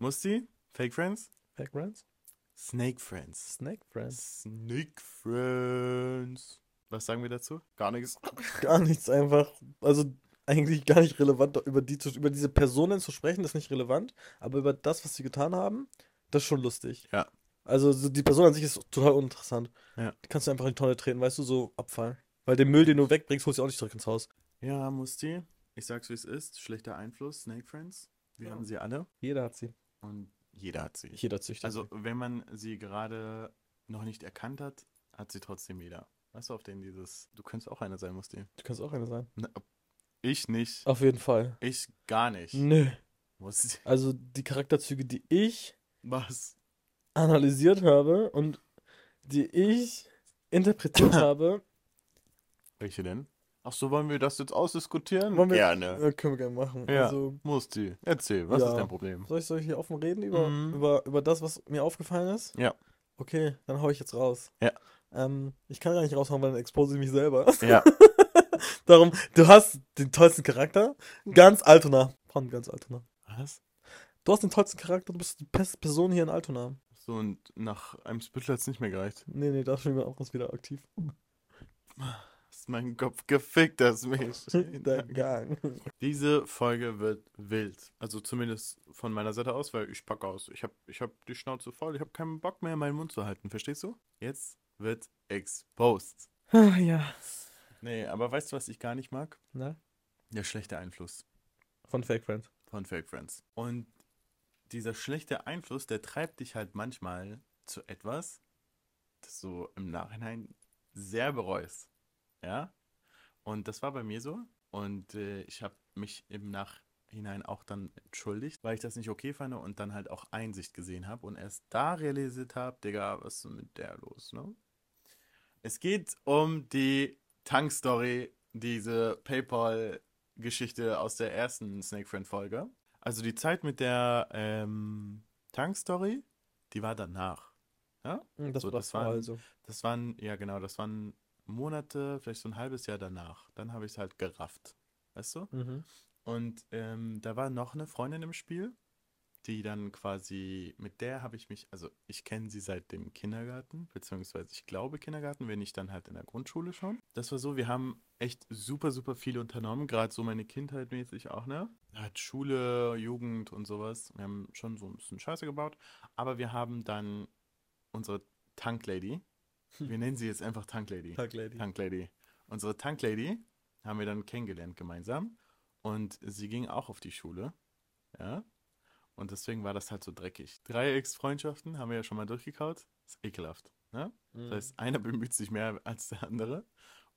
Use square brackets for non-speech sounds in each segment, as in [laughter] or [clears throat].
Musti? Fake Friends? Fake Friends? Snake Friends. Snake Friends? Snake Friends. Was sagen wir dazu? Gar nichts. [laughs] Gar nichts einfach. Also eigentlich gar nicht relevant, über, die, über diese Personen zu sprechen, ist nicht relevant. Aber über das, was sie getan haben, das ist schon lustig. Ja. Also so die Person an sich ist total uninteressant. Ja. Die kannst du einfach in die Tonne treten, weißt du, so Abfall. Weil den Müll, den du wegbringst, holst du auch nicht zurück ins Haus. Ja, Musti. Ich sag's wie es ist. Schlechter Einfluss. Snake Friends. Wir Ja. haben sie alle. Jeder hat sie. Und jeder hat sie. Jeder züchtet Also, wenn man sie gerade noch nicht erkannt hat, hat sie trotzdem jeder. Weißt du, auf den dieses. Du könntest auch einer sein, Musti. Du kannst auch eine sein. Na, ich nicht. Auf jeden Fall. Ich gar nicht. Nö. Musti. Also die Charakterzüge, die ich Was? analysiert habe und die ich interpretiert [coughs] habe, Welche denn? Ach so, wollen wir das jetzt ausdiskutieren? Wir- Gerne. äh, können wir gerne machen. Ja. Also, Musti, erzähl, was Ja. ist dein Problem? soll ich, soll ich hier offen reden über, Mhm. über, über das, was mir aufgefallen ist? Ja. Okay, dann hau ich jetzt raus. Ja. Ähm, ich kann gar nicht raushauen, weil dann expose ich mich selber. [laughs] Ja. Darum, du hast den tollsten Charakter. Ganz Altona. Von ganz Altona. Was? Du hast den tollsten Charakter, du bist die beste Person hier in Altona. So, und nach einem Spittel hat es nicht mehr gereicht. Nee, nee, da schon jemand anderes wieder aktiv. [laughs] Ist mein Kopf gefickt, das mich. [laughs] Der Gang. Diese Folge wird wild. Also zumindest von meiner Seite aus, weil ich pack aus. Ich hab, ich hab die Schnauze voll. Ich hab keinen Bock mehr, meinen Mund zu halten. Verstehst du? Jetzt wird exposed. Ah, ja. Nee, aber weißt du, was ich gar nicht mag? Na? Der schlechte Einfluss Von Fake Friends. von Fake Friends. Und dieser schlechte Einfluss, der treibt dich halt manchmal zu etwas, das du im Nachhinein sehr bereust. Ja? Und das war bei mir so. Und äh, ich habe mich im Nachhinein auch dann entschuldigt, weil ich das nicht okay fand und dann halt auch Einsicht gesehen habe und erst da realisiert habe, Digga, was ist denn mit der los, ne? Es geht um die Tankstory, diese PayPal-Geschichte aus der ersten Snake Friend-Folge. Also die Zeit mit der ähm, Tankstory, die war danach. Ja? Hm, Das So, war das das waren- also. Das waren, ja genau, das waren Monate, vielleicht so ein halbes Jahr danach. Dann habe ich es halt gerafft. Weißt du? Mhm. Und ähm, da war noch eine Freundin im Spiel, die dann quasi, mit der habe ich mich, also ich kenne sie seit dem Kindergarten, beziehungsweise ich glaube Kindergarten, wenn nicht dann halt in der Grundschule schon. Das war so, wir haben echt super, super viel unternommen, gerade so meine Kindheit mäßig auch, ne? Halt Schule, Jugend und sowas. Wir haben schon so ein bisschen Scheiße gebaut, aber wir haben dann unsere Tanklady, wir nennen sie jetzt einfach Tanklady. Tag, Lady. Tanklady. Unsere Tanklady haben wir dann kennengelernt gemeinsam. Und sie ging auch auf die Schule. Ja. Und deswegen war das halt so dreckig. Dreiecksfreundschaften haben wir ja schon mal durchgekaut. Ist ekelhaft. Ne? Das Mhm. heißt, einer bemüht sich mehr als der andere.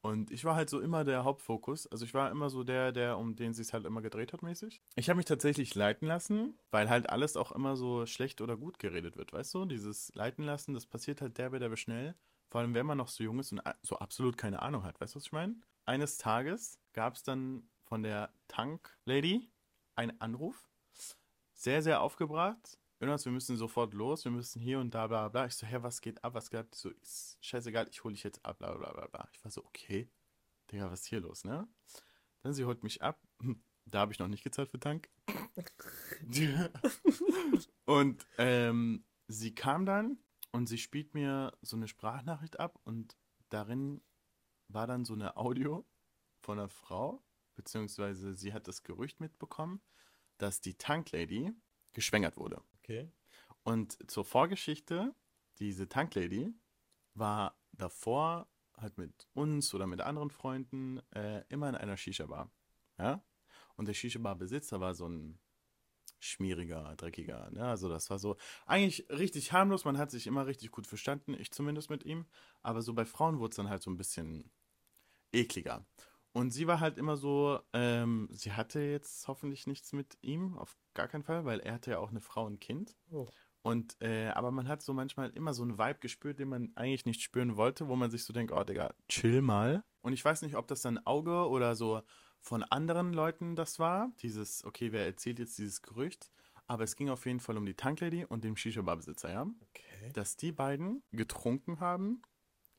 Und ich war halt so immer der Hauptfokus. Also ich war immer so der, der, um den sich halt immer gedreht hat, mäßig. Ich habe mich tatsächlich leiten lassen, weil halt alles auch immer so schlecht oder gut geredet wird, weißt du? Dieses Leiten lassen, das passiert halt derbe, derbe schnell. Vor allem, wenn man noch so jung ist und a- so absolut keine Ahnung hat. Weißt du, was ich meine? Eines Tages gab es dann von der Tank-Lady einen Anruf. Sehr, sehr aufgebracht. Jonas, wir müssen sofort los, wir müssen hier und da, bla, bla. Ich so, hä, was geht ab, was geht ab? So, ist scheißegal, ich hole dich jetzt ab, bla, bla, bla, bla. Ich war so, okay. Digga, was ist hier los, ne? Dann sie holt mich ab. [clears throat] Da habe ich noch nicht gezahlt für Tank. [laughs] [laughs] und ähm, sie kam dann und sie spielt mir so eine Sprachnachricht ab und darin war dann so eine Audio von einer Frau, beziehungsweise sie hat das Gerücht mitbekommen, dass die Tanklady geschwängert wurde. Okay. Und zur Vorgeschichte, diese Tanklady war davor halt mit uns oder mit anderen Freunden äh, immer in einer Shisha-Bar. Ja? Und der Shisha-Bar-Besitzer war so ein schmieriger, dreckiger. Ne? Also das war so eigentlich richtig harmlos. Man hat sich immer richtig gut verstanden, ich zumindest mit ihm. Aber so bei Frauen wurde es dann halt so ein bisschen ekliger. Und sie war halt immer so, ähm, sie hatte jetzt hoffentlich nichts mit ihm, auf gar keinen Fall, weil er hatte ja auch eine Frau und ein Kind. Oh. Und, äh, aber man hat so manchmal immer so einen Vibe gespürt, den man eigentlich nicht spüren wollte, wo man sich so denkt, oh Digga, chill mal. Und ich weiß nicht, ob das dann Auge oder so von anderen Leuten das war. Dieses, okay, wer erzählt jetzt dieses Gerücht? Aber es ging auf jeden Fall um die Tanklady und den Shisha-Bar-Besitzer, ja? Okay. Dass die beiden getrunken haben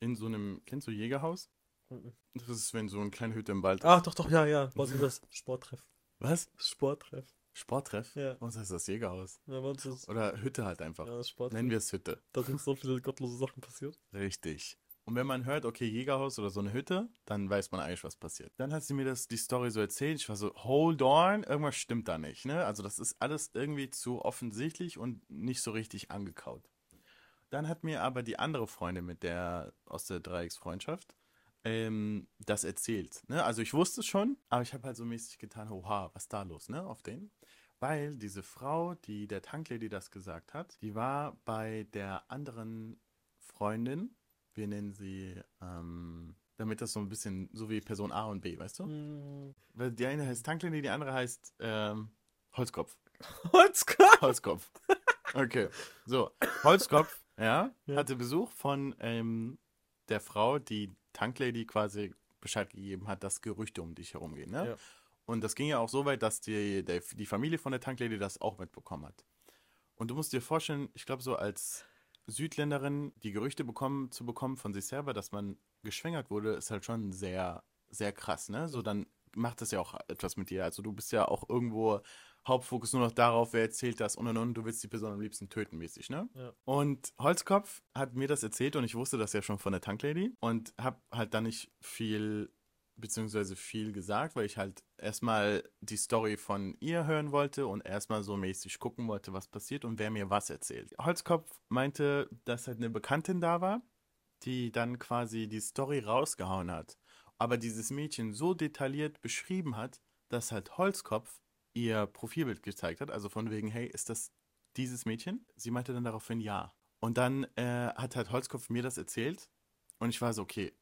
in so einem, kennst du Jägerhaus? Mhm. Das ist, wenn so eine kleine Hütte im Wald Ach, doch, doch, ja, ja. Was ist das? Sporttreff. Was? Sporttreff. Sporttreff? Ja. Bei uns heißt das Jägerhaus. Ja, bei uns ist Oder Hütte halt einfach. ja, Sport. Nennen wir es Hütte. Da sind so viele gottlose Sachen passiert. Richtig. Und wenn man hört, okay, Jägerhaus oder so eine Hütte, dann weiß man eigentlich, was passiert. Dann hat sie mir das, die Story so erzählt. Ich war so, hold on, irgendwas stimmt da nicht. Ne? Also das ist alles irgendwie zu offensichtlich und nicht so richtig angekaut. Dann hat mir aber die andere Freundin mit der aus der Dreiecksfreundschaft ähm, das erzählt. Ne? Also ich wusste es schon, aber ich habe halt so mäßig getan, oha, was ist da los, ne, auf den? Weil diese Frau, die der Tanklady das gesagt hat, die war bei der anderen Freundin, wir nennen sie, ähm, damit das so ein bisschen so wie Person A und B, weißt du? Hm. Weil die eine heißt Tanklady, die andere heißt ähm, Holzkopf. [laughs] Holzkopf! Holzkopf. Okay. So, Holzkopf, ja, Ja. hatte Besuch von ähm, der Frau, die Tanklady quasi Bescheid gegeben hat, dass Gerüchte um dich herumgehen. Ne? Ja. Und das ging ja auch so weit, dass die, der, die Familie von der Tanklady das auch mitbekommen hat. Und du musst dir vorstellen, ich glaube, so als Südländerin die Gerüchte bekommen, zu bekommen von sich selber, dass man geschwängert wurde, ist halt schon sehr, sehr krass, ne? So, dann macht das ja auch etwas mit dir. Also du bist ja auch irgendwo Hauptfokus nur noch darauf, wer erzählt das und und und, du willst die Person am liebsten töten, mäßig, ne? Ja. Und Holzkopf hat mir das erzählt und ich wusste das ja schon von der Tanklady und hab halt dann nicht viel beziehungsweise viel gesagt, weil ich halt erstmal die Story von ihr hören wollte und erstmal so mäßig gucken wollte, was passiert und wer mir was erzählt. Holzkopf meinte, dass halt eine Bekanntin da war, die dann quasi die Story rausgehauen hat, aber dieses Mädchen so detailliert beschrieben hat, dass halt Holzkopf ihr Profilbild gezeigt hat, also von wegen, hey, ist das dieses Mädchen? Sie meinte dann daraufhin ja. Und dann äh, hat halt Holzkopf mir das erzählt und ich war so, okay,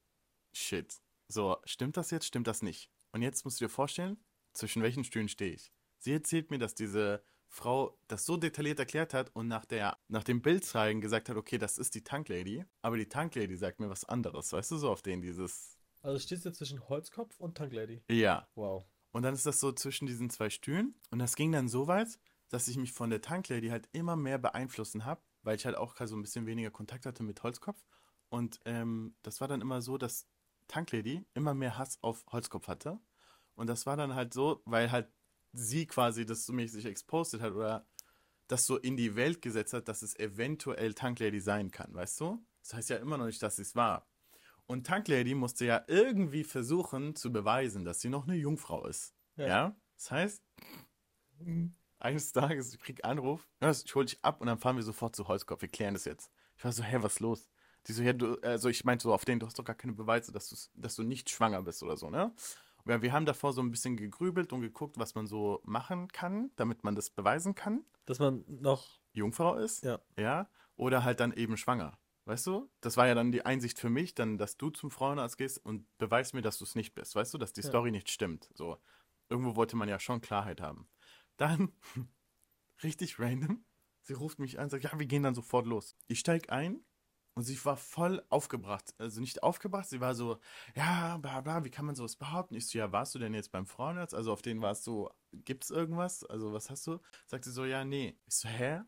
shit. So, stimmt das jetzt, stimmt das nicht? Und jetzt musst du dir vorstellen, zwischen welchen Stühlen stehe ich. Sie erzählt mir, dass diese Frau das so detailliert erklärt hat und nach, der, nach dem Bild zeigen gesagt hat, okay, das ist die Tanklady, aber die Tanklady sagt mir was anderes, weißt du, so auf den dieses, Also stehst du zwischen Holzkopf und Tanklady. ja. Wow. Und dann ist das so zwischen diesen zwei Stühlen. Und das ging dann so weit, dass ich mich von der Tanklady halt immer mehr beeinflussen habe, weil ich halt auch so ein bisschen weniger Kontakt hatte mit Holzkopf. Und ähm, das war dann immer so, dass Tanklady immer mehr Hass auf Holzkopf hatte. Und das war dann halt so, weil halt sie quasi das so mäßig exposed hat oder das so in die Welt gesetzt hat, dass es eventuell Tanklady sein kann, weißt du? Das heißt ja immer noch nicht, dass es war. Und Tanklady musste ja irgendwie versuchen zu beweisen, dass sie noch eine Jungfrau ist. Ja. Ja? Das heißt, eines Tages, ich krieg Anruf, ich hol dich ab und dann fahren wir sofort zu Holzkopf, wir klären das jetzt. Ich war so, hä, was ist los? Die so, ja, du, also ich meinte so auf den, du hast doch gar keine Beweise, dass, du's- dass du nicht schwanger bist oder so, ne? Wir, wir haben davor so ein bisschen gegrübelt und geguckt, was man so machen kann, damit man das beweisen kann. Dass man noch. Jungfrau ist, Ja. ja, oder halt dann eben schwanger. Weißt du? Das war ja dann die Einsicht für mich, dann, dass du zum Frauenarzt gehst und beweist mir, dass du es nicht bist. Weißt du, dass die Ja. Story nicht stimmt. So. Irgendwo wollte man ja schon Klarheit haben. Dann, [laughs] richtig random, sie ruft mich an und sagt, ja, wir gehen dann sofort los. Ich steig ein und sie war voll aufgebracht. Also nicht aufgebracht, sie war so, ja, bla bla, wie kann man sowas behaupten? Ich so, ja, warst du denn jetzt beim Frauenarzt? Also auf den warst du, gibt's irgendwas? Also was hast du? Sagt sie so, ja, nee. Ich so, hä?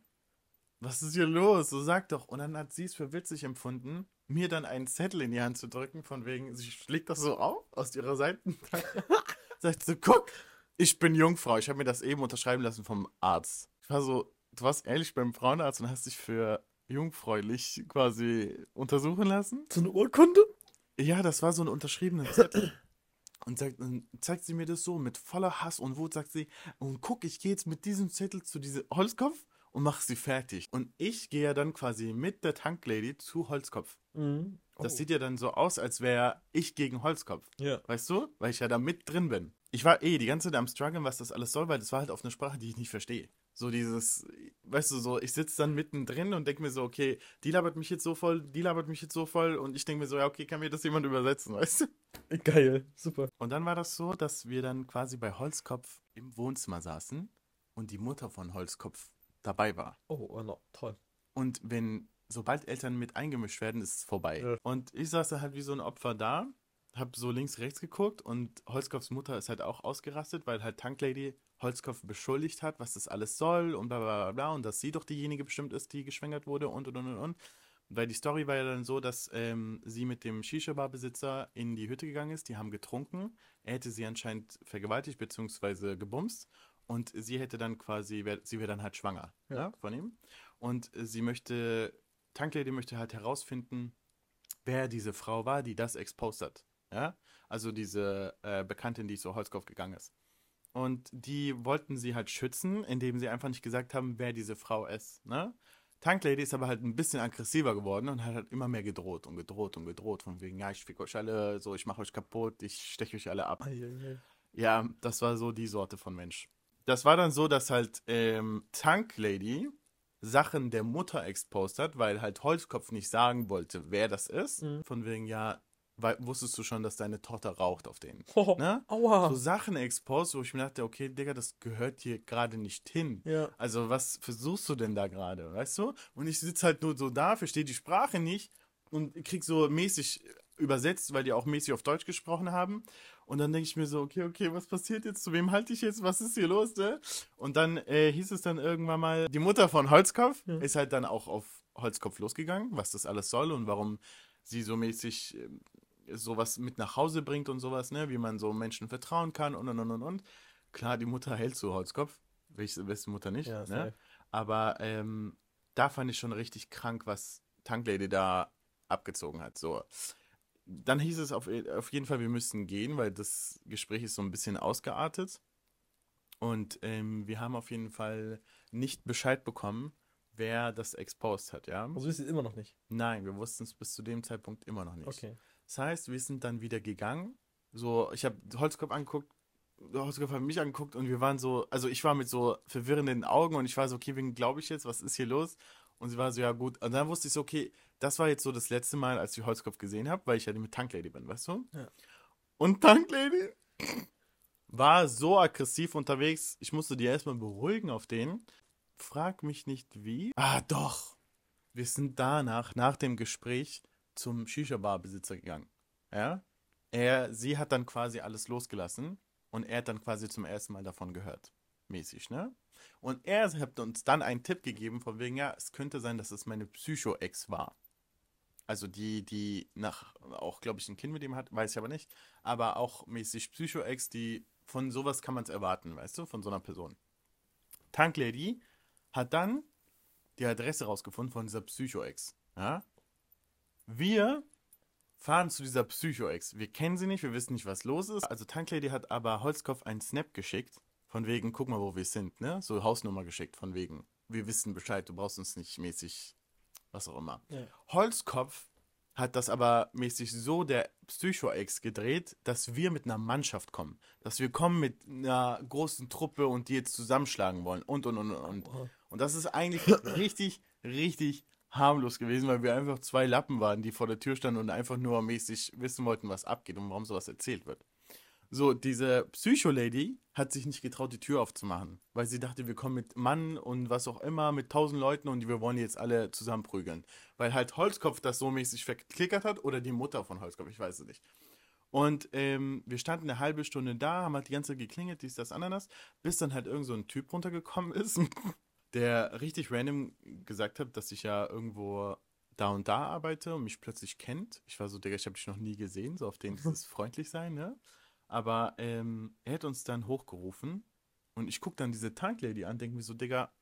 Was ist hier los? So sag doch. Und dann hat sie es für witzig empfunden, mir dann einen Zettel in die Hand zu drücken, von wegen, sie schlägt das so auf aus ihrer Seitentasche. [laughs] Sagt so, guck, ich bin Jungfrau. Ich habe mir das eben unterschreiben lassen vom Arzt. Ich war so, du warst ehrlich beim Frauenarzt und hast dich für jungfräulich quasi untersuchen lassen? So eine Urkunde? Ja, das war so ein unterschriebener Zettel. Und sagt, dann zeigt sie mir das so mit voller Hass und Wut, sagt sie, und guck, ich gehe jetzt mit diesem Zettel zu diesem Holzkopf und mach sie fertig. Und ich gehe ja dann quasi mit der Tanklady zu Holzkopf. Mhm. Das Oh. sieht ja dann so aus, als wäre ich gegen Holzkopf. Ja. Weißt du? Weil ich ja da mit drin bin. Ich war eh die ganze Zeit am struggeln, was das alles soll, weil das war halt auf eine Sprache, die ich nicht verstehe. So dieses, weißt du, so, ich sitze dann mittendrin und denke mir so, okay, die labert mich jetzt so voll, die labert mich jetzt so voll und ich denke mir so, ja, okay, kann mir das jemand übersetzen, [laughs] weißt du? Geil. Super. Und dann war das so, dass wir dann quasi bei Holzkopf im Wohnzimmer saßen und die Mutter von Holzkopf dabei war. Oh, oh no, toll. Und wenn, sobald Eltern mit eingemischt werden, ist es vorbei. Ja. Und ich saß da halt wie so ein Opfer da, hab so links, rechts geguckt und Holzkopfs Mutter ist halt auch ausgerastet, weil halt Tanklady Holzkopf beschuldigt hat, was das alles soll und bla bla bla bla und dass sie doch diejenige bestimmt ist, die geschwängert wurde und und und und und. Weil die Story war ja dann so, dass ähm, sie mit dem Shisha-Bar-Besitzer in die Hütte gegangen ist, die haben getrunken, er hätte sie anscheinend vergewaltigt bzw. gebumst Und sie hätte dann quasi, wär, sie wäre dann halt schwanger Ja. ja. von ihm. Und sie möchte, Tanklady möchte halt herausfinden, wer diese Frau war, die das exposed hat. Ja? Also diese äh, Bekanntin, die zu Holzkopf gegangen ist. Und die wollten sie halt schützen, indem sie einfach nicht gesagt haben, wer diese Frau ist. Ne? Tanklady ist aber halt ein bisschen aggressiver geworden und hat halt immer mehr gedroht und gedroht und gedroht. Von wegen, ja, ich fick euch alle, so, ich mache euch kaputt, ich steche euch alle ab. Eieiei. Ja, das war so die Sorte von Mensch. Das war dann so, dass halt ähm, Tanklady Sachen der Mutter exposed hat, weil halt Holzkopf nicht sagen wollte, wer das ist. Mhm. Von wegen, ja, weil, wusstest du schon, dass deine Tochter raucht auf denen. Oh, Ne? Aua. So Sachen exposed, wo ich mir dachte, okay, Digga, das gehört hier gerade nicht hin. ja. Also, was versuchst du denn da gerade, weißt du? Und ich sitze halt nur so da, verstehe die Sprache nicht und krieg so mäßig übersetzt, weil die auch mäßig auf Deutsch gesprochen haben. Und dann denke ich mir so, okay, okay, was passiert jetzt? Zu wem halte ich jetzt? Was ist hier los, ne? Und dann äh, hieß es dann irgendwann mal, die Mutter von Holzkopf Ja. ist halt dann auch auf Holzkopf losgegangen, was das alles soll und warum sie so mäßig ähm, sowas mit nach Hause bringt und sowas, ne? Wie man so Menschen vertrauen kann und und und und und. Klar, die Mutter hält zu Holzkopf. Welche wessen Mutter nicht, Ja, ne? Aber ähm, da fand ich schon richtig krank, was Tanklady da abgezogen hat. So. Dann hieß es auf, auf jeden Fall, wir müssten gehen, weil das Gespräch ist so ein bisschen ausgeartet. Und ähm, wir haben auf jeden Fall nicht Bescheid bekommen, wer das exposed hat, ja? Also wisst ihr immer noch nicht. Nein, wir wussten es bis zu dem Zeitpunkt immer noch nicht. Okay. Das heißt, wir sind dann wieder gegangen. So, ich habe Holzkopf angeguckt, Holzkopf hat mich angeguckt und wir waren so, also ich war mit so verwirrenden Augen und ich war so, okay, wen glaube ich jetzt? Was ist hier los? Und sie war so, ja gut. Und dann wusste ich so, okay, das war jetzt so das letzte Mal, als ich Holzkopf gesehen habe, weil ich ja mit Tanklady bin, weißt du? Ja. Und Tanklady [laughs] war so aggressiv unterwegs, ich musste die erstmal beruhigen auf den. Frag mich nicht wie. Ah, doch. Wir sind danach, nach dem Gespräch, zum Shisha-Bar-Besitzer gegangen. Ja? Er, sie hat dann quasi alles losgelassen und er hat dann quasi zum ersten Mal davon gehört. Mäßig, ne? Und er hat uns dann einen Tipp gegeben, von wegen, ja, es könnte sein, dass es meine Psycho-Ex war. Also die, die nach, auch glaube ich, ein Kind mit ihm hat, weiß ich aber nicht. Aber auch mäßig Psycho-Ex, die, von sowas kann man es erwarten, weißt du, von so einer Person. Tanklady hat dann die Adresse rausgefunden von dieser Psycho-Ex. Ja? Wir fahren zu dieser Psycho-Ex. Wir kennen sie nicht, wir wissen nicht, was los ist. Also Tanklady hat aber Holzkopf einen Snap geschickt, von wegen, guck mal, wo wir sind, ne? So Hausnummer geschickt, von wegen, wir wissen Bescheid, du brauchst uns nicht mäßig, was auch immer. Ja. Holzkopf hat das aber mäßig so der Psycho-Ex gedreht, dass wir mit einer Mannschaft kommen. Dass wir kommen mit einer großen Truppe und die jetzt zusammenschlagen wollen und und und und. Und das ist eigentlich [laughs] richtig, richtig harmlos gewesen, weil wir einfach zwei Lappen waren, die vor der Tür standen und einfach nur mäßig wissen wollten, was abgeht und warum sowas erzählt wird. So, diese Psycho-Lady hat sich nicht getraut, die Tür aufzumachen, weil sie dachte, wir kommen mit Mann und was auch immer, mit tausend Leuten und wir wollen jetzt alle zusammenprügeln. Weil halt Holzkopf das so mäßig verklickert hat oder die Mutter von Holzkopf, ich weiß es nicht. Und ähm, wir standen eine halbe Stunde da, haben halt die ganze Zeit geklingelt, dies, das, Ananas, bis dann halt irgend so ein Typ runtergekommen [laughs] ist, der richtig random gesagt hat, dass ich ja irgendwo da und da arbeite und mich plötzlich kennt. Ich war so, Digga, ich habe dich noch nie gesehen, so auf den dieses [laughs] freundlich sein, ne? Aber ähm, er hat uns dann hochgerufen und ich gucke dann diese Tanklady an, denke mir so, Digga,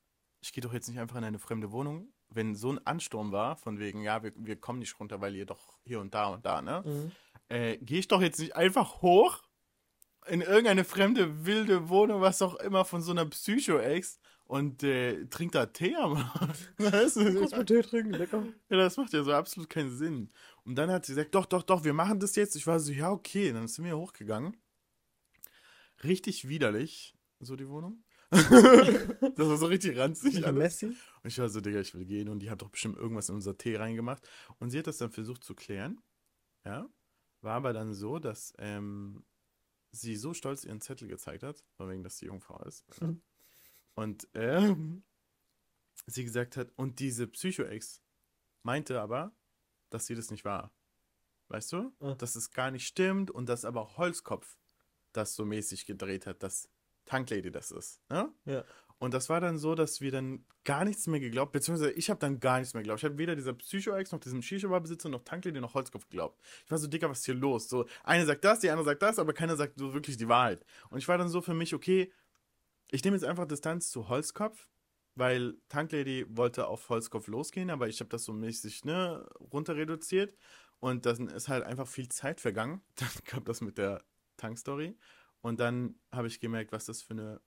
ich gehe doch jetzt nicht einfach in eine fremde Wohnung, wenn so ein Ansturm war, von wegen, ja, wir, wir kommen nicht runter, weil ihr doch hier und da und da, ne? Mhm. äh, gehe ich doch jetzt nicht einfach hoch in irgendeine fremde, wilde Wohnung, was auch immer, von so einer Psycho-Ex und äh, trink da Tee am du? [laughs] Kurz mal Tee trinken, lecker. Ja, das macht ja so absolut keinen Sinn. Und dann hat sie gesagt, doch, doch, doch, wir machen das jetzt. Ich war so, ja, okay. Dann sind wir hochgegangen. Richtig widerlich, so die Wohnung. [laughs] das war so richtig ranzig. Alles. Messi? Und ich war so, Digga, ich will gehen. Und die hat doch bestimmt irgendwas in unser Tee reingemacht. Und sie hat das dann versucht zu klären. Ja. War aber dann so, dass ähm, sie so stolz ihren Zettel gezeigt hat, von wegen, dass sie Jungfrau ist. Mhm. Und ähm, sie gesagt hat, und diese Psycho-Ex meinte aber, dass sie das nicht war. Weißt du? Ah. Dass es gar nicht stimmt und dass aber Holzkopf das so mäßig gedreht hat, dass Tanklady das ist. Ne? Ja. Und das war dann so, dass wir dann gar nichts mehr geglaubt, beziehungsweise ich habe dann gar nichts mehr geglaubt. Ich habe weder dieser Psycho-Ex noch diesem Shisha-Bar-Besitzer noch Tanklady noch Holzkopf geglaubt. Ich war so, Dicker, was ist hier los? So, eine sagt das, die andere sagt das, aber keiner sagt so wirklich die Wahrheit. Und ich war dann so für mich, okay, Ich nehme jetzt einfach Distanz zu Holzkopf, weil Tanklady wollte auf Holzkopf losgehen, aber ich habe das so mäßig ne, runter reduziert und dann ist halt einfach viel Zeit vergangen. [laughs] Dann kam das mit der Tankstory und dann habe ich gemerkt, was das für eine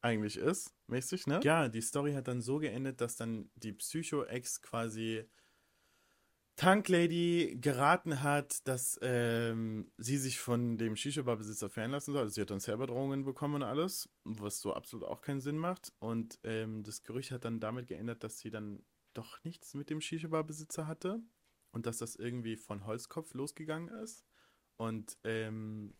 eigentlich ist, mäßig, ne? Ja, die Story hat dann so geendet, dass dann die Psycho-Ex quasi Tanklady geraten hat, dass ähm, sie sich von dem Shisha-Bar-Besitzer fernlassen soll. Also sie hat dann selber Drohungen bekommen und alles, was so absolut auch keinen Sinn macht. Und ähm, das Gerücht hat dann damit geändert, dass sie dann doch nichts mit dem Shisha-Bar-Besitzer hatte und dass das irgendwie von Holzkopf losgegangen ist. Und ähm,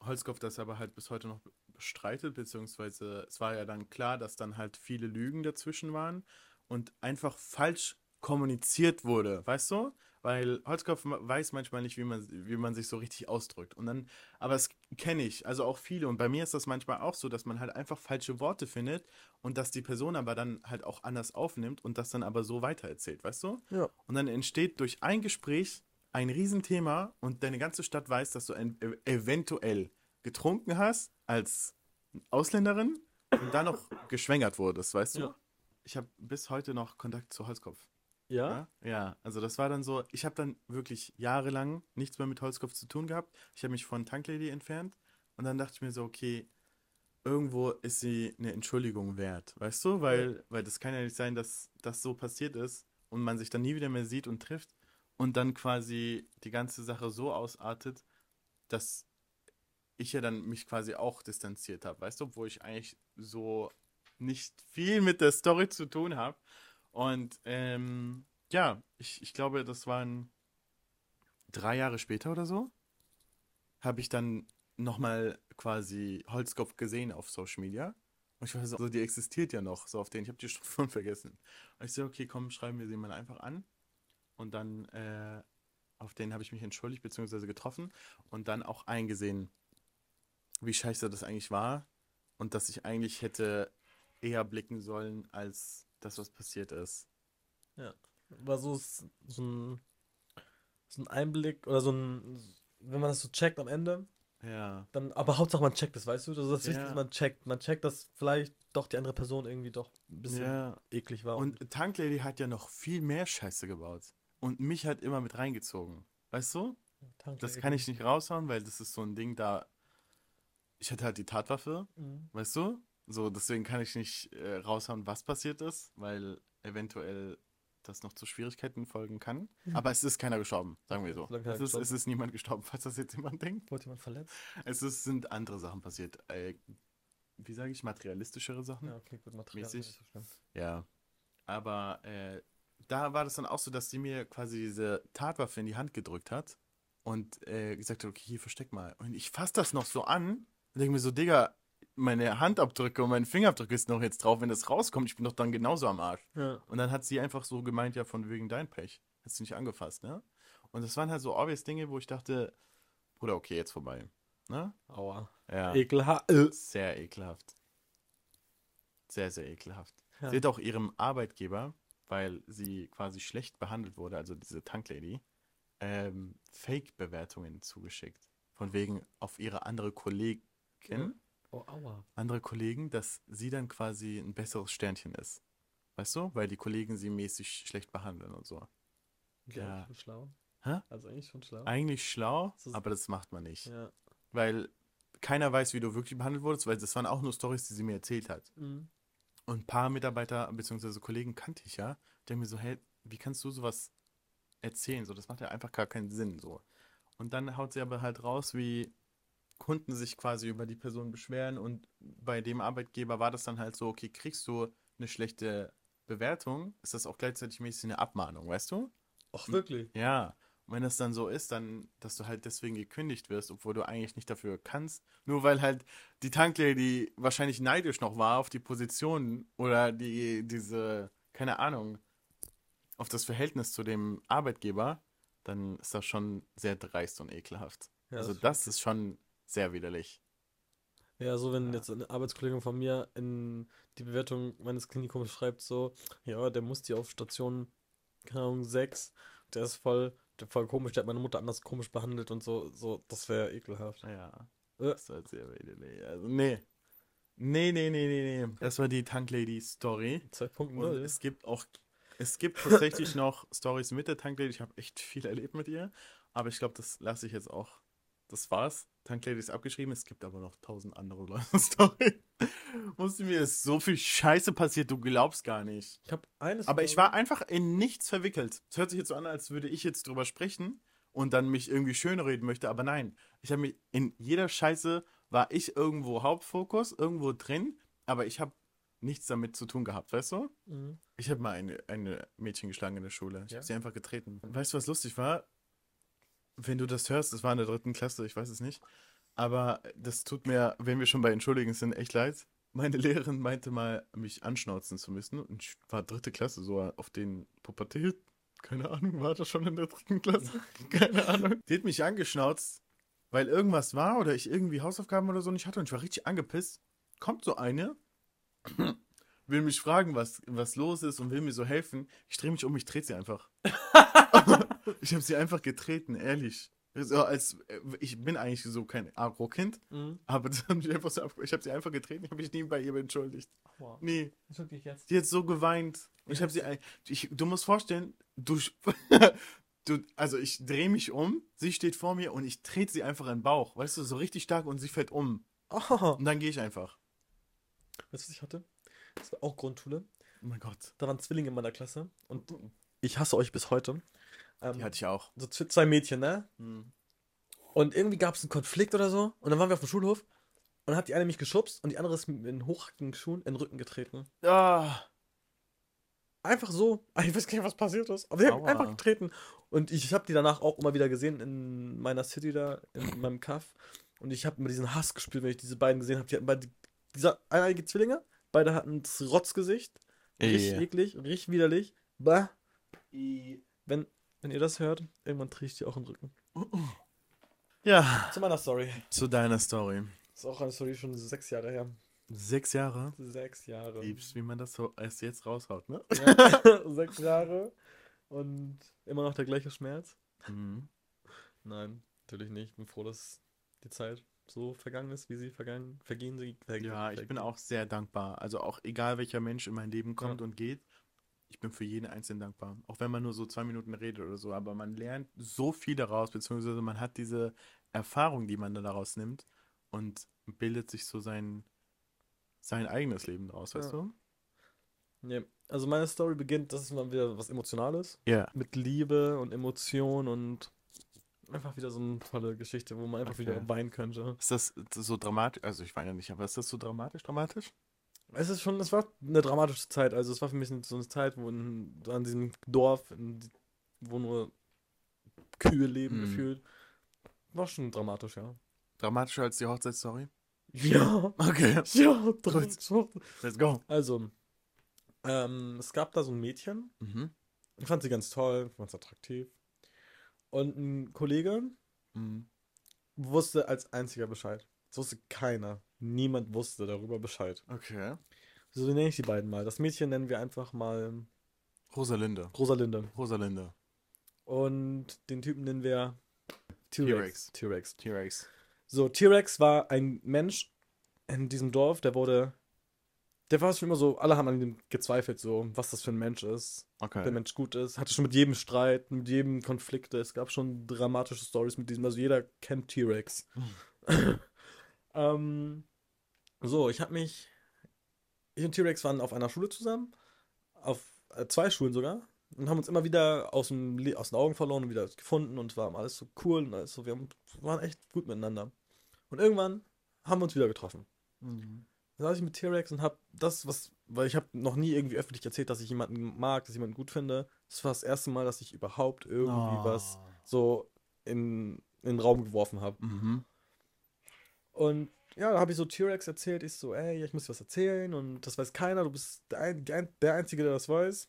Holzkopf das aber halt bis heute noch bestreitet, beziehungsweise es war ja dann klar, dass dann halt viele Lügen dazwischen waren und einfach falsch kommuniziert wurde, weißt du? Weil Holzkopf weiß manchmal nicht, wie man, wie man sich so richtig ausdrückt. Und dann, aber das kenne ich, also auch viele. Und bei mir ist das manchmal auch so, dass man halt einfach falsche Worte findet und dass die Person aber dann halt auch anders aufnimmt und das dann aber so weitererzählt, weißt du? Ja. Und dann entsteht durch ein Gespräch ein Riesenthema und deine ganze Stadt weiß, dass du ein, eventuell getrunken hast als Ausländerin und dann noch geschwängert wurdest, weißt du? Ja. Ich habe bis heute noch Kontakt zu Holzkopf. Ja? Ja, also das war dann so, ich habe dann wirklich jahrelang nichts mehr mit Holzkopf zu tun gehabt. Ich habe mich von Tanklady entfernt und dann dachte ich mir so, okay, irgendwo ist sie eine Entschuldigung wert, weißt du? Weil, weil das kann ja nicht sein, dass das so passiert ist und man sich dann nie wieder mehr sieht und trifft und dann quasi die ganze Sache so ausartet, dass ich ja dann mich quasi auch distanziert habe, weißt du, obwohl ich eigentlich so nicht viel mit der Story zu tun habe. Und ähm, ja, ich, ich glaube, das waren drei Jahre später oder so, habe ich dann nochmal quasi Holzkopf gesehen auf Social Media. Und ich war so, also die existiert ja noch, so auf den, ich habe die Strukturen [laughs] vergessen. Und ich so, okay, komm, schreiben wir sie mal einfach an. Und dann, äh, auf den habe ich mich entschuldigt, beziehungsweise getroffen und dann auch eingesehen, wie scheiße das eigentlich war und dass ich eigentlich hätte eher blicken sollen, als das, was passiert ist. Ja. War so, so, ein, so ein Einblick oder so ein, wenn man das so checkt am Ende, Ja. dann, aber Hauptsache man checkt das, weißt du? Das ist das Ja. Wichtigste, man checkt. Man checkt, dass vielleicht doch die andere Person irgendwie doch ein bisschen Ja. eklig war. Und Tanklady hat ja noch viel mehr Scheiße gebaut. Und mich hat immer mit reingezogen. Weißt du? Das kann ich nicht raushauen, weil das ist so ein Ding, da. Ich hatte halt die Tatwaffe, Mhm. weißt du? So, deswegen kann ich nicht äh, raushauen, was passiert ist, weil eventuell das noch zu Schwierigkeiten folgen kann. Aber es ist keiner gestorben, sagen wir so. Es ist, es ist niemand gestorben, [laughs] falls das jetzt jemand denkt. Wurde jemand verletzt? Es ist, sind andere Sachen passiert. Äh, wie sage ich, materialistischere Sachen? Ja, okay, gut, Material. Mäßig. ist nicht so schlimm. Ja. Aber äh, da war das dann auch so, dass sie mir quasi diese Tatwaffe in die Hand gedrückt hat und äh, gesagt hat, okay, hier versteck mal. Und ich fasse das noch so an und denke mir so, Digga, meine Handabdrücke und mein Fingerabdruck ist noch jetzt drauf, wenn das rauskommt, ich bin doch dann genauso am Arsch. Ja. Und dann hat sie einfach so gemeint, ja, von wegen dein Pech. Hast du nicht angefasst, ne? Und das waren halt so obvious Dinge, wo ich dachte, Bruder, okay, jetzt vorbei. Ne? Aua. Ja. Ekelhaft. Äh. Sehr ekelhaft. Sehr, sehr ekelhaft. Ja. Sie hat auch ihrem Arbeitgeber, weil sie quasi schlecht behandelt wurde, also diese Tanklady, ähm, Fake-Bewertungen zugeschickt. Von wegen auf ihre andere Kollegin, Oh, aua. andere Kollegen, dass sie dann quasi ein besseres Sternchen ist. Weißt du? Weil die Kollegen sie mäßig schlecht behandeln und so. Ja. Ja. Schon schlau. Hä? Also eigentlich schon schlau. Eigentlich schlau, Das aber das macht man nicht. Ja. Weil keiner weiß, wie du wirklich behandelt wurdest, weil das waren auch nur Stories, die sie mir erzählt hat. Mhm. Und ein paar Mitarbeiter bzw. Kollegen kannte ich ja. Der mir so, hey, wie kannst du sowas erzählen? So, das macht ja einfach gar keinen Sinn. So. Und dann haut sie aber halt raus, wie Kunden sich quasi über die Person beschweren. Und bei dem Arbeitgeber war das dann halt so, okay, kriegst du eine schlechte Bewertung, ist das auch gleichzeitig mäßig eine Abmahnung, weißt du? Ach, wirklich? Ja. Und wenn das dann so ist, dann, dass du halt deswegen gekündigt wirst, obwohl du eigentlich nicht dafür kannst, nur weil halt die Tanklady wahrscheinlich neidisch noch war auf die Position oder die, diese, keine Ahnung, auf das Verhältnis zu dem Arbeitgeber, dann ist das schon sehr dreist und ekelhaft. Ja, also das- das ist schon sehr widerlich. Ja, so wenn jetzt eine Arbeitskollegin von mir in die Bewertung meines Klinikums schreibt, so, ja, der muss die auf Station, keine Ahnung, 6, der ist voll, der voll komisch, der hat meine Mutter anders komisch behandelt und so, so, das wäre ekelhaft. Ja. Äh. Das halt sehr widerlich. Also, nee. Nee, nee, nee, nee, nee. Das war die Tanklady-Story. 2.0. Und es gibt auch, es gibt tatsächlich [laughs] noch Stories mit der Tanklady. Ich habe echt viel erlebt mit ihr. Aber ich glaube, das lasse ich jetzt auch. Das war's. Tanklady ist abgeschrieben. Es gibt aber noch tausend andere Leute Story. [laughs] Musste mir ist so viel Scheiße passiert, du glaubst gar nicht. Ich habe eines. Aber ich war einfach in nichts verwickelt. Es hört sich jetzt so an, als würde ich jetzt drüber sprechen und dann mich irgendwie schönreden möchte, aber nein. Ich habe mich in jeder Scheiße war ich irgendwo Hauptfokus, irgendwo drin, aber ich habe nichts damit zu tun gehabt, weißt du? Mhm. Ich habe mal eine, eine Mädchen geschlagen in der Schule. Ich Ja? habe sie einfach getreten. Weißt du, was lustig war? Wenn du das hörst, das war in der dritten Klasse, ich weiß es nicht. Aber das tut mir, wenn wir schon bei Entschuldigen sind, echt leid. Meine Lehrerin meinte mal, mich anschnauzen zu müssen. Und ich war dritte Klasse, so auf den Pubertät. Keine Ahnung, war das schon in der dritten Klasse? [laughs] Keine Ahnung. Die hat mich angeschnauzt, weil irgendwas war oder ich irgendwie Hausaufgaben oder so nicht hatte. Und ich war richtig angepisst. Kommt so eine, will mich fragen, was, was los ist und will mir so helfen. Ich drehe mich um, ich trete sie einfach. Ich habe sie einfach getreten, ehrlich. So als, äh, ich bin eigentlich so kein Agro-Kind, Mhm. aber [laughs] das hat mich einfach so ich habe sie einfach getreten, ich habe mich nie bei ihr entschuldigt. Wow. Nee, Entschuldige jetzt. die hat so geweint. Und ich habe sie, ich, du musst vorstellen, du, [laughs] du also ich drehe mich um, sie steht vor mir und ich trete sie einfach in den Bauch, weißt du, so richtig stark und sie fällt um. Oh. Und dann gehe ich einfach. Weißt du, was ich hatte? Das war auch Grundschule. Oh mein Gott. Da waren Zwillinge in meiner Klasse. Und ich hasse euch bis heute. Ähm, Die hatte ich auch. so zwei Mädchen, ne? Hm. Und irgendwie gab es einen Konflikt oder so. Und dann waren wir auf dem Schulhof. Und dann hat die eine mich geschubst und die andere ist mit den hochhackigen Schuhen in den Rücken getreten. Ah. Einfach so. [laughs] Ich weiß gar nicht, was passiert ist. Aber sie haben einfach getreten. Und ich habe die danach auch immer wieder gesehen in meiner City da, in meinem Kaff. Und ich habe immer diesen Hass gespürt, wenn ich diese beiden gesehen habe. Die hatten beide, dieser eineiige Zwillinge, beide hatten das Rotzgesicht. Richtig Ey. eklig, richtig widerlich. Bah. Wenn, wenn ihr das hört, irgendwann ich die auch im Rücken. [clears throat] Ja, Zu meiner Story. zu deiner Story. Das ist auch eine Story schon sechs Jahre her. Sechs Jahre. Sechs Jahre. Liebst, wie man das so erst jetzt raushaut, ne? Ja, [laughs] sechs Jahre. Und immer noch der gleiche Schmerz. Mhm. Nein, natürlich nicht. Ich bin froh, dass die Zeit so vergangen ist, wie sie vergangen, vergehen sie. Vergehen, Ja, ich bin auch sehr dankbar. Also auch egal welcher Mensch in mein Leben kommt und geht, ich bin für jeden Einzelnen dankbar. Auch wenn man nur so zwei Minuten redet oder so, aber man lernt so viel daraus, beziehungsweise man hat diese Erfahrung, die man dann daraus nimmt und bildet sich so sein, sein eigenes Leben daraus, weißt Ja. du? Nee, also meine Story beginnt, das ist mal wieder was Emotionales. Ja. Mit Liebe und Emotion und einfach wieder so eine tolle Geschichte, wo man einfach Okay. wieder weinen könnte. Ist das so dramatisch? Also ich weine ja nicht, aber ist das so dramatisch, dramatisch? Es ist schon, es war eine dramatische Zeit. Also es war für mich so eine Zeit, wo in, an diesem Dorf, in, wo nur Kühe leben, Mhm. gefühlt. War schon dramatisch, ja. Dramatischer als die Hochzeitsstory? Ja, Okay. [laughs] ja, dramatisch. Let's go. Also, ähm, es gab da so ein Mädchen. Mhm. Ich fand sie ganz toll, fand sie attraktiv. Und ein Kollege Mhm. wusste als einziger Bescheid. Das wusste keiner. Niemand wusste darüber Bescheid. Okay. So nenne ich die beiden mal. Das Mädchen nennen wir einfach mal Rosalinde. Rosalinde. Rosalinde. Und den Typen nennen wir T-Rex. T-Rex. T-Rex. So, T-Rex war ein Mensch in diesem Dorf, der wurde. Der war schon immer so, alle haben an ihm gezweifelt, so, was das für ein Mensch ist. Okay. der Mensch gut ist. Hatte schon mit jedem Streit, mit jedem Konflikte. Es gab schon dramatische Stories mit diesem. Also jeder kennt T-Rex. [laughs] ähm, so, ich habe mich. Ich und T-Rex waren auf einer Schule zusammen. Auf äh, zwei Schulen sogar. Und haben uns immer wieder aus, dem, Le- aus den Augen verloren und wieder gefunden. Und war alles so cool und alles so. Wir haben, waren echt gut miteinander. Und irgendwann haben wir uns wieder getroffen. Mhm. Da saß ich mit T-Rex und hab das, was, weil ich habe noch nie irgendwie öffentlich erzählt, dass ich jemanden mag, dass ich jemanden gut finde. Das war das erste Mal, dass ich überhaupt irgendwie Oh. was so in, in den Raum geworfen habe. Mhm. Und ja, da habe ich so T-Rex erzählt. Ich so, ey, ich muss dir was erzählen und das weiß keiner. Du bist der, ein, der ein- der Einzige, der das weiß.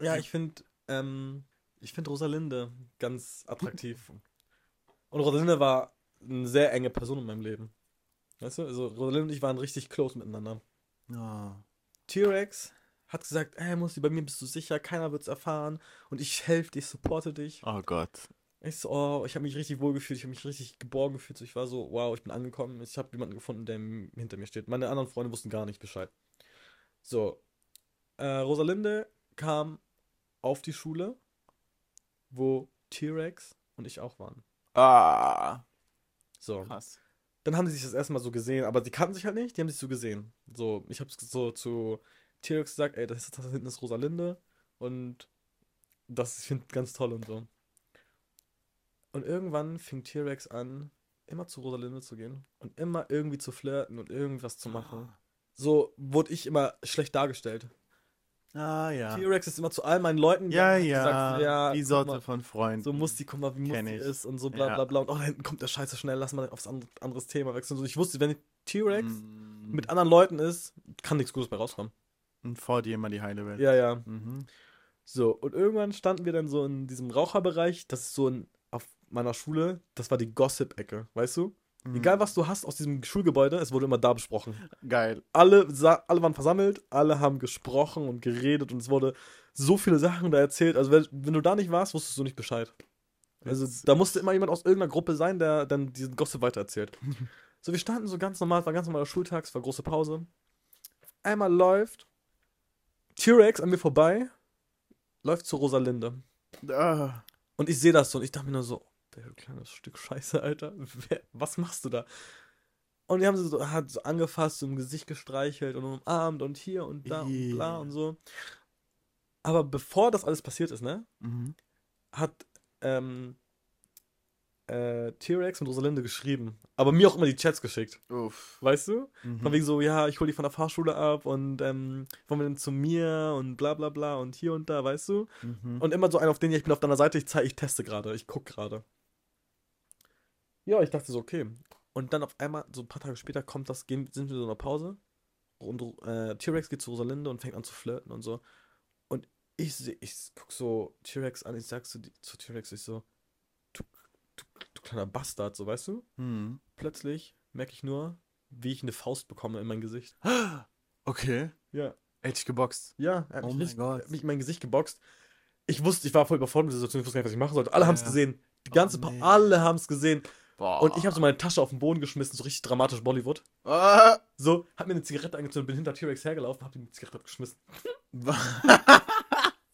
Ja, ich finde, ähm, ich finde Rosalinde ganz attraktiv. Und Rosalinde war eine sehr enge Person in meinem Leben. Weißt du, also Rosalinde und ich waren richtig close miteinander. Ja. T-Rex hat gesagt, ey, Musti, bei mir bist du sicher, keiner wird's erfahren und ich helfe dich, supporte dich. Oh Gott. Ich so, oh, ich habe mich richtig wohl gefühlt, ich habe mich richtig geborgen gefühlt. So, ich war so, wow, ich bin angekommen. Ich habe jemanden gefunden, der hinter mir steht. Meine anderen Freunde wussten gar nicht Bescheid. So, äh, Rosalinde kam auf die Schule, wo T-Rex und ich auch waren. Ah, So, krass. dann haben sie sich das erste Mal so gesehen, aber die kannten sich halt nicht, die haben sich so gesehen. So, ich habe so zu T-Rex gesagt, ey, das, ist, das hinten ist Rosalinde und das ich finde ganz toll und so. Und irgendwann fing T-Rex an, immer zu Rosalinde zu gehen und immer irgendwie zu flirten und irgendwas zu machen. So wurde ich immer schlecht dargestellt. Ah, ja. T-Rex ist immer zu all meinen Leuten Ja, gegangen, ja. gesagt, ja, die Sorte mal, von Freunden. so Musti, guck mal, wie Kenn ich. ist und so bla Ja. bla bla. Und oh, da hinten kommt der Scheiße schnell, lass mal aufs an- anderes Thema wechseln. So, ich wusste, wenn T-Rex Mm. mit anderen Leuten ist, kann nichts Gutes bei rauskommen. Und vor dir immer die heile Welt. Ja, ja. Mhm. So, und irgendwann standen wir dann so in diesem Raucherbereich. Das ist so in, auf meiner Schule, das war die Gossip-Ecke, weißt du? Mhm. Egal, was du hast aus diesem Schulgebäude, es wurde immer da besprochen. Geil. Alle, alle waren versammelt, alle haben gesprochen und geredet und es wurde so viele Sachen da erzählt. Also, wenn, wenn du da nicht warst, wusstest du nicht Bescheid. Also, Jetzt- da musste immer jemand aus irgendeiner Gruppe sein, der dann diesen Gossip weitererzählt. [laughs] so, wir standen so ganz normal, es war ganz normaler Schultag, es war große Pause. Einmal läuft T-Rex an mir vorbei, läuft zu Rosalinde. Ah. Und ich sehe das so und ich dachte mir nur so, der kleines Stück Scheiße, Alter. [laughs] Wer, was machst du da? Und die haben sie so, hat so angefasst, so im Gesicht gestreichelt und umarmt und hier und da und bla Yeah. und so. Aber bevor das alles passiert ist, ne, Mhm. hat ähm, äh, T-Rex und Rosalinde geschrieben. Aber mir auch immer die Chats geschickt. Uff. Weißt du? Mhm. Von wegen so, ja, ich hol die von der Fahrschule ab und ähm, wollen wir denn zu mir und bla bla bla und hier und da, weißt du? Mhm. Und immer so einer auf den, ja, ich bin auf deiner Seite, ich zeige, ich teste gerade, ich guck gerade. Ja, ich dachte so, okay. Und dann auf einmal, so ein paar Tage später, kommt das, gehen, sind wir so in einer Pause. Und äh, T-Rex geht zu Rosalinde und fängt an zu flirten und so. Und ich seh, ich guck so T-Rex an, ich sag so die- zu T-Rex, ich so, du, du, du kleiner Bastard, so, weißt du? Mhm. Plötzlich merke ich nur, wie ich eine Faust bekomme in mein Gesicht. [gasps] Okay. Ja. Hätte ich geboxt. Ja, er hat Oh mich, mein richtig- Gott. hat mich in mein Gesicht geboxt. Ich wusste, ich war voll überfordert mit der Situation, ich wusste gar nicht, was ich machen sollte. Alle haben es Ja. gesehen. Die ganze Oh, nee. alle haben es gesehen. Boah. Und ich habe so meine Tasche auf den Boden geschmissen, so richtig dramatisch Bollywood. Ah. So, hab mir eine Zigarette angezündet, bin hinter T-Rex hergelaufen, hab ihm die Zigarette abgeschmissen. [laughs]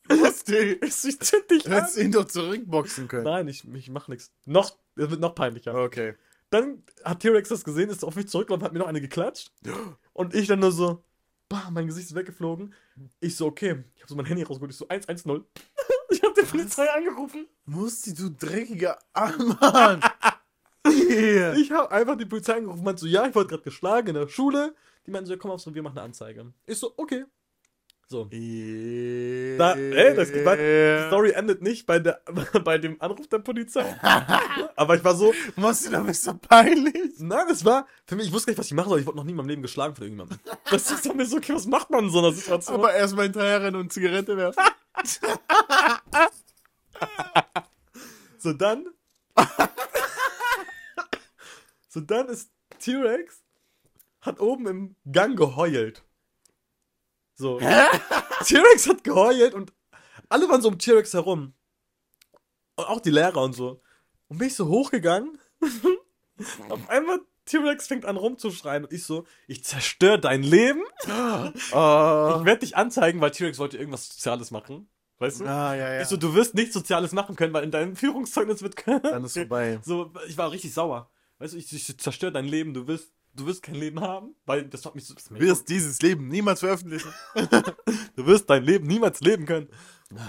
Lustig. Ich, [laughs] ich zünd dich Du an. hättest ihn doch zurückboxen können. Nein, ich, ich mach nichts. Noch, es wird noch peinlicher. Okay. Dann hat T-Rex das gesehen, ist auf mich zurückgelaufen, hat mir noch eine geklatscht. [gasps] Und ich dann nur so, bah, mein Gesicht ist weggeflogen. Ich so, okay, ich habe so mein Handy rausgeholt, ich so 110. [laughs] Ich habe die Polizei angerufen. Musti, du dreckiger Mann. Yeah. Ich habe einfach die Polizei angerufen, meinte so, ja, ich wurde gerade geschlagen in der Schule. Die meinten so, ja, komm aufs Revier, mach eine Anzeige. Ich so, okay. So. Da, ey, das, die Story endet nicht bei, der, [laughs] bei dem Anruf der Polizei. [laughs] Aber ich war so, Musti, da bist du peinlich. nein, es war, für mich, ich wusste gar nicht, was ich machen soll. Ich wurde noch nie in meinem Leben geschlagen von irgendjemandem. [laughs] Das ist dann so, okay, was macht man in so einer Situation? Aber erstmal hinterher rennen und Zigarette werfen. So dann. So dann ist T-Rex hat oben im Gang geheult. So. [laughs] T-Rex hat geheult und alle waren so um T-Rex herum. Und auch die Lehrer und so. Und bin ich so hochgegangen. [laughs] Auf einmal T-Rex fängt an rumzuschreien und ich so, ich zerstöre dein Leben. Oh. [laughs] Ich werde dich anzeigen, weil T-Rex wollte irgendwas Soziales machen. Weißt du? Ah, ja, ja. Ich so, du wirst nichts Soziales machen können, weil in deinem Führungszeugnis wird Dann ist vorbei. So, ich war richtig sauer. Weißt du, ich, ich zerstöre dein Leben, du wirst, du wirst kein Leben haben, weil das hat mich so. Du wirst dieses Leben niemals veröffentlichen. [laughs] du wirst dein Leben niemals leben können.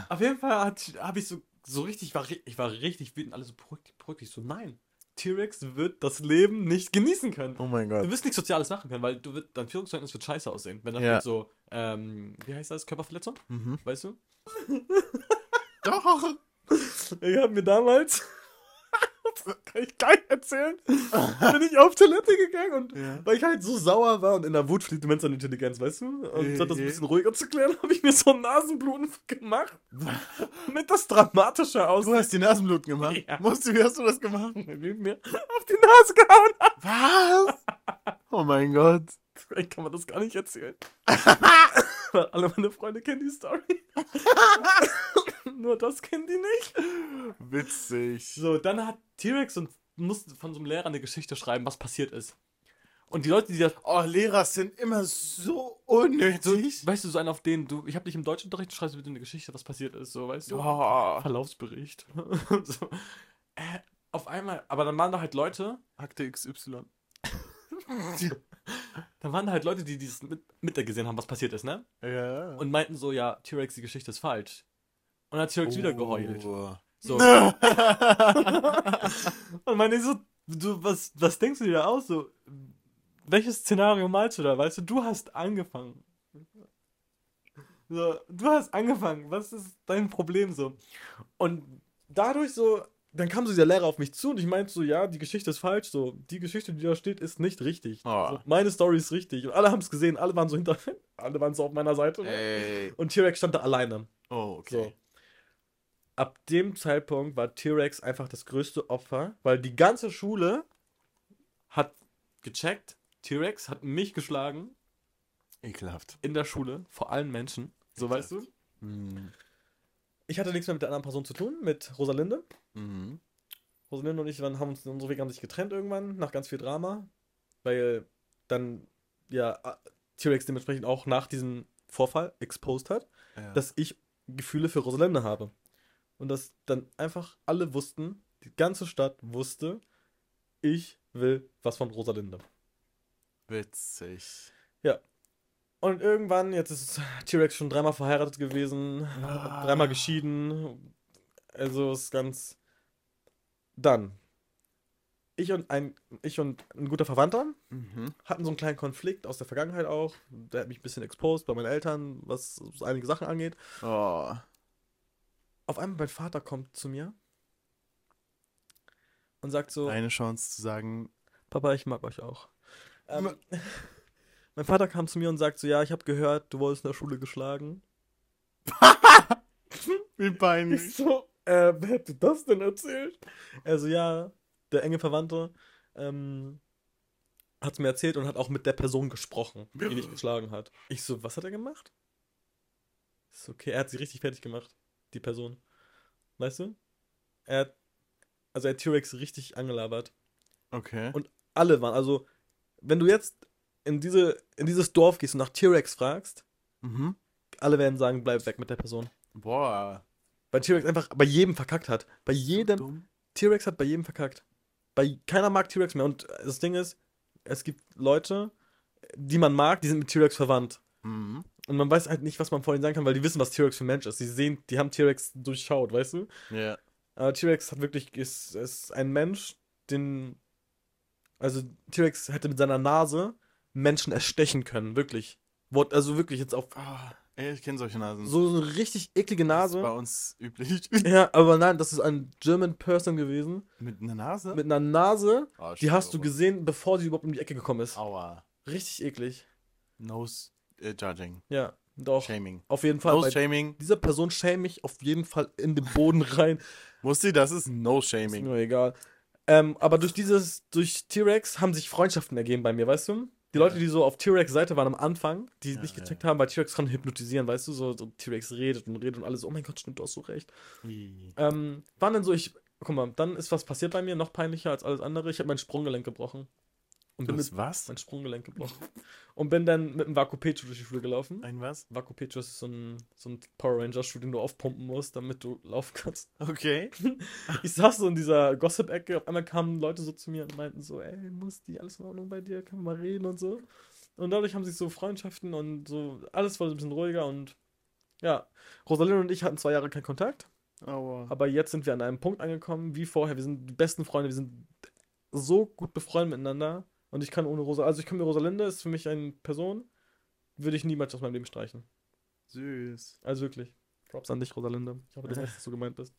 Auf jeden Fall habe ich so, so richtig, ich war, ich war richtig wütend, alle so beruhig, beruhig dich so, nein. T-Rex wird das Leben nicht genießen können. Oh mein Du Gott. wirst nichts Soziales machen können, weil du wird, dein Führungszeugnis wird scheiße aussehen. Wenn da Ja. steht so, ähm, wie heißt das, Körperverletzung? Mhm. Weißt du? [laughs] Doch. Ich habe mir damals, [laughs] kann ich gar nicht erzählen, bin ich auf Toilette gegangen und Ja. weil ich halt so sauer war und in der Wut fliegt die Mensch an Intelligenz, weißt du? Und statt das ein Mhm. bisschen ruhiger zu klären, [laughs] habe ich mir so Nasenbluten gemacht. [laughs] Damit das dramatischer Du aussieht. hast die Nasenbluten gemacht. Ja. Musti, wie hast du das gemacht? Wie mir auf die Nase gehauen. Was? Oh mein Gott. Vielleicht kann man das gar nicht erzählen. Weil alle meine Freunde kennen die Story. Das kennen die nicht. Witzig. So, dann hat T-Rex und musste von so einem Lehrer eine Geschichte schreiben, was passiert ist. Und die Leute, die das, Oh, Lehrer sind immer so unnötig. weißt du, so einen auf den, du, ich habe dich im Deutschunterricht, du schreibst bitte eine Geschichte, was passiert ist, so, weißt du? Oh, Verlaufsbericht. [laughs] so. äh, auf einmal, aber dann waren da halt Leute, Akte XY. [laughs] dann waren da halt Leute, die dieses mit, mitgesehen haben, was passiert ist, ne? Ja. Und meinten so, ja, T-Rex, die Geschichte ist falsch. Und dann hat T-Rex wieder geheult. Oh. So. [laughs] [laughs] Und meine ich so, du, was, was denkst du dir da aus? So, welches Szenario malst du da? Weißt du, du hast angefangen. So, du hast angefangen. Was ist dein Problem so? Und dadurch so, dann kam so dieser Lehrer auf mich zu und ich meinte so, ja, die Geschichte ist falsch. So, die Geschichte, die da steht, ist nicht richtig. Oh. So, meine Story ist richtig. Und alle haben es gesehen, alle waren so hinter, [laughs] alle waren so auf meiner Seite. ne? Ey. Und T-Rex stand da alleine. Oh, So. Ab dem Zeitpunkt war T-Rex einfach das größte Opfer, weil die ganze Schule hat gecheckt, T-Rex hat mich geschlagen Ekelhaft. in der Schule, vor allen Menschen. So weißt du? Mhm. Ich hatte nichts mehr mit der anderen Person zu tun, mit Rosalinde. Mhm. Rosalinde und ich waren, haben uns, unsere Wege haben sich getrennt irgendwann, nach ganz viel Drama, weil dann, ja, T-Rex dementsprechend auch nach diesem Vorfall exposed hat. Ja. dass ich Gefühle für Rosalinde habe. Und dass dann einfach alle wussten, die ganze Stadt wusste, ich will was von Rosalinde. Witzig. Und irgendwann, jetzt ist T-Rex schon dreimal verheiratet gewesen, Ah. dreimal geschieden. Also ist ganz. Dann. Ich und ein, ich und ein guter Verwandter Mhm. hatten so einen kleinen Konflikt aus der Vergangenheit auch. Der hat mich ein bisschen exposed bei meinen Eltern, was so einige Sachen angeht. Oh. Auf einmal mein Vater kommt zu mir und sagt so, Eine Chance zu sagen, Papa, ich mag euch auch. Ähm, [laughs] mein Vater kam zu mir und sagt so, ja, ich habe gehört, du wurdest in der Schule geschlagen. [laughs] wie Ich peinlich. so, äh, wer hat dir das denn erzählt? Also ja, der enge Verwandte ähm, hat es mir erzählt und hat auch mit der Person gesprochen, die dich geschlagen hat. Ich so, was hat er gemacht? Ist okay, er hat sie richtig fertig gemacht, die Person. Weißt du? Er hat, also er hat T-Rex richtig angelabert. Okay. Und alle waren, also, wenn du jetzt in, diese, in dieses Dorf gehst und nach T-Rex fragst, Mhm. alle werden sagen, bleib weg mit der Person. Boah. Weil T-Rex einfach bei jedem verkackt hat. Bei jedem. T-Rex hat bei jedem verkackt. Bei keiner mag T-Rex mehr. Und das Ding ist, es gibt Leute, die man mag, die sind mit T-Rex verwandt. Mhm. Und man weiß halt nicht, was man vor ihnen sagen kann, weil die wissen, was T-Rex für ein Mensch ist. Die sehen, die haben T-Rex durchschaut, weißt du? Ja. Aber T-Rex hat wirklich, ist, ist ein Mensch, den. Also T-Rex hätte mit seiner Nase Menschen erstechen können, wirklich. Wort, also wirklich jetzt auf Ah, ey, ich kenne solche Nasen. so eine richtig eklige Das ist bei Nase. uns üblich. [laughs] Ja, aber nein, das ist ein German Person gewesen. Mit einer Nase? Mit einer Nase, oh, die hast du gesehen, bevor sie überhaupt um die Ecke gekommen ist. Aua. Richtig eklig. Nose äh, Judging. Ja, doch. Shaming. Auf jeden Fall. Bei Shaming. dieser Person schäme ich auf jeden Fall in den Boden rein. Mussti, das ist Ist Shaming. mir egal. Ähm, aber durch dieses, durch T-Rex haben sich Freundschaften ergeben bei mir, weißt du? Die Leute, die so auf T-Rex Seite waren am Anfang, die Ja, nicht ja. gecheckt haben, weil T-Rex kann hypnotisieren, weißt du? So, so T-Rex redet und redet und alles, oh mein Gott, stimmt, du hast so recht. Ähm, waren dann so, ich, guck mal, dann ist was passiert bei mir, noch peinlicher als alles andere. Ich habe mein Sprunggelenk gebrochen. Und bin mit, was? mein Sprunggelenk gebrochen. Und bin dann mit einem Vakupecho durch die Schule gelaufen. Ein was? Vakupecho ist so ein, so ein Power Ranger-Schuh, den du aufpumpen musst, damit du laufen kannst. [laughs] Okay. Ich saß so in dieser Gossip-Ecke, auf einmal kamen Leute so zu mir und meinten so, ey, muss die alles in Ordnung bei dir, können wir mal reden und so. Und dadurch haben sich so Freundschaften und so, alles so ein bisschen ruhiger und ja, Rosalind und ich hatten zwei Jahre keinen Kontakt, Aua. aber jetzt sind wir an einem Punkt angekommen, wie vorher, wir sind die besten Freunde, wir sind so gut befreundet miteinander und ich kann ohne Rosa, also ich kann mir Rosalinde, ist für mich eine Person, würde ich niemals aus meinem Leben streichen. Süß. Also wirklich. Props an dich, Rosalinde. Ich hoffe, du weißt, dass du gemeint bist.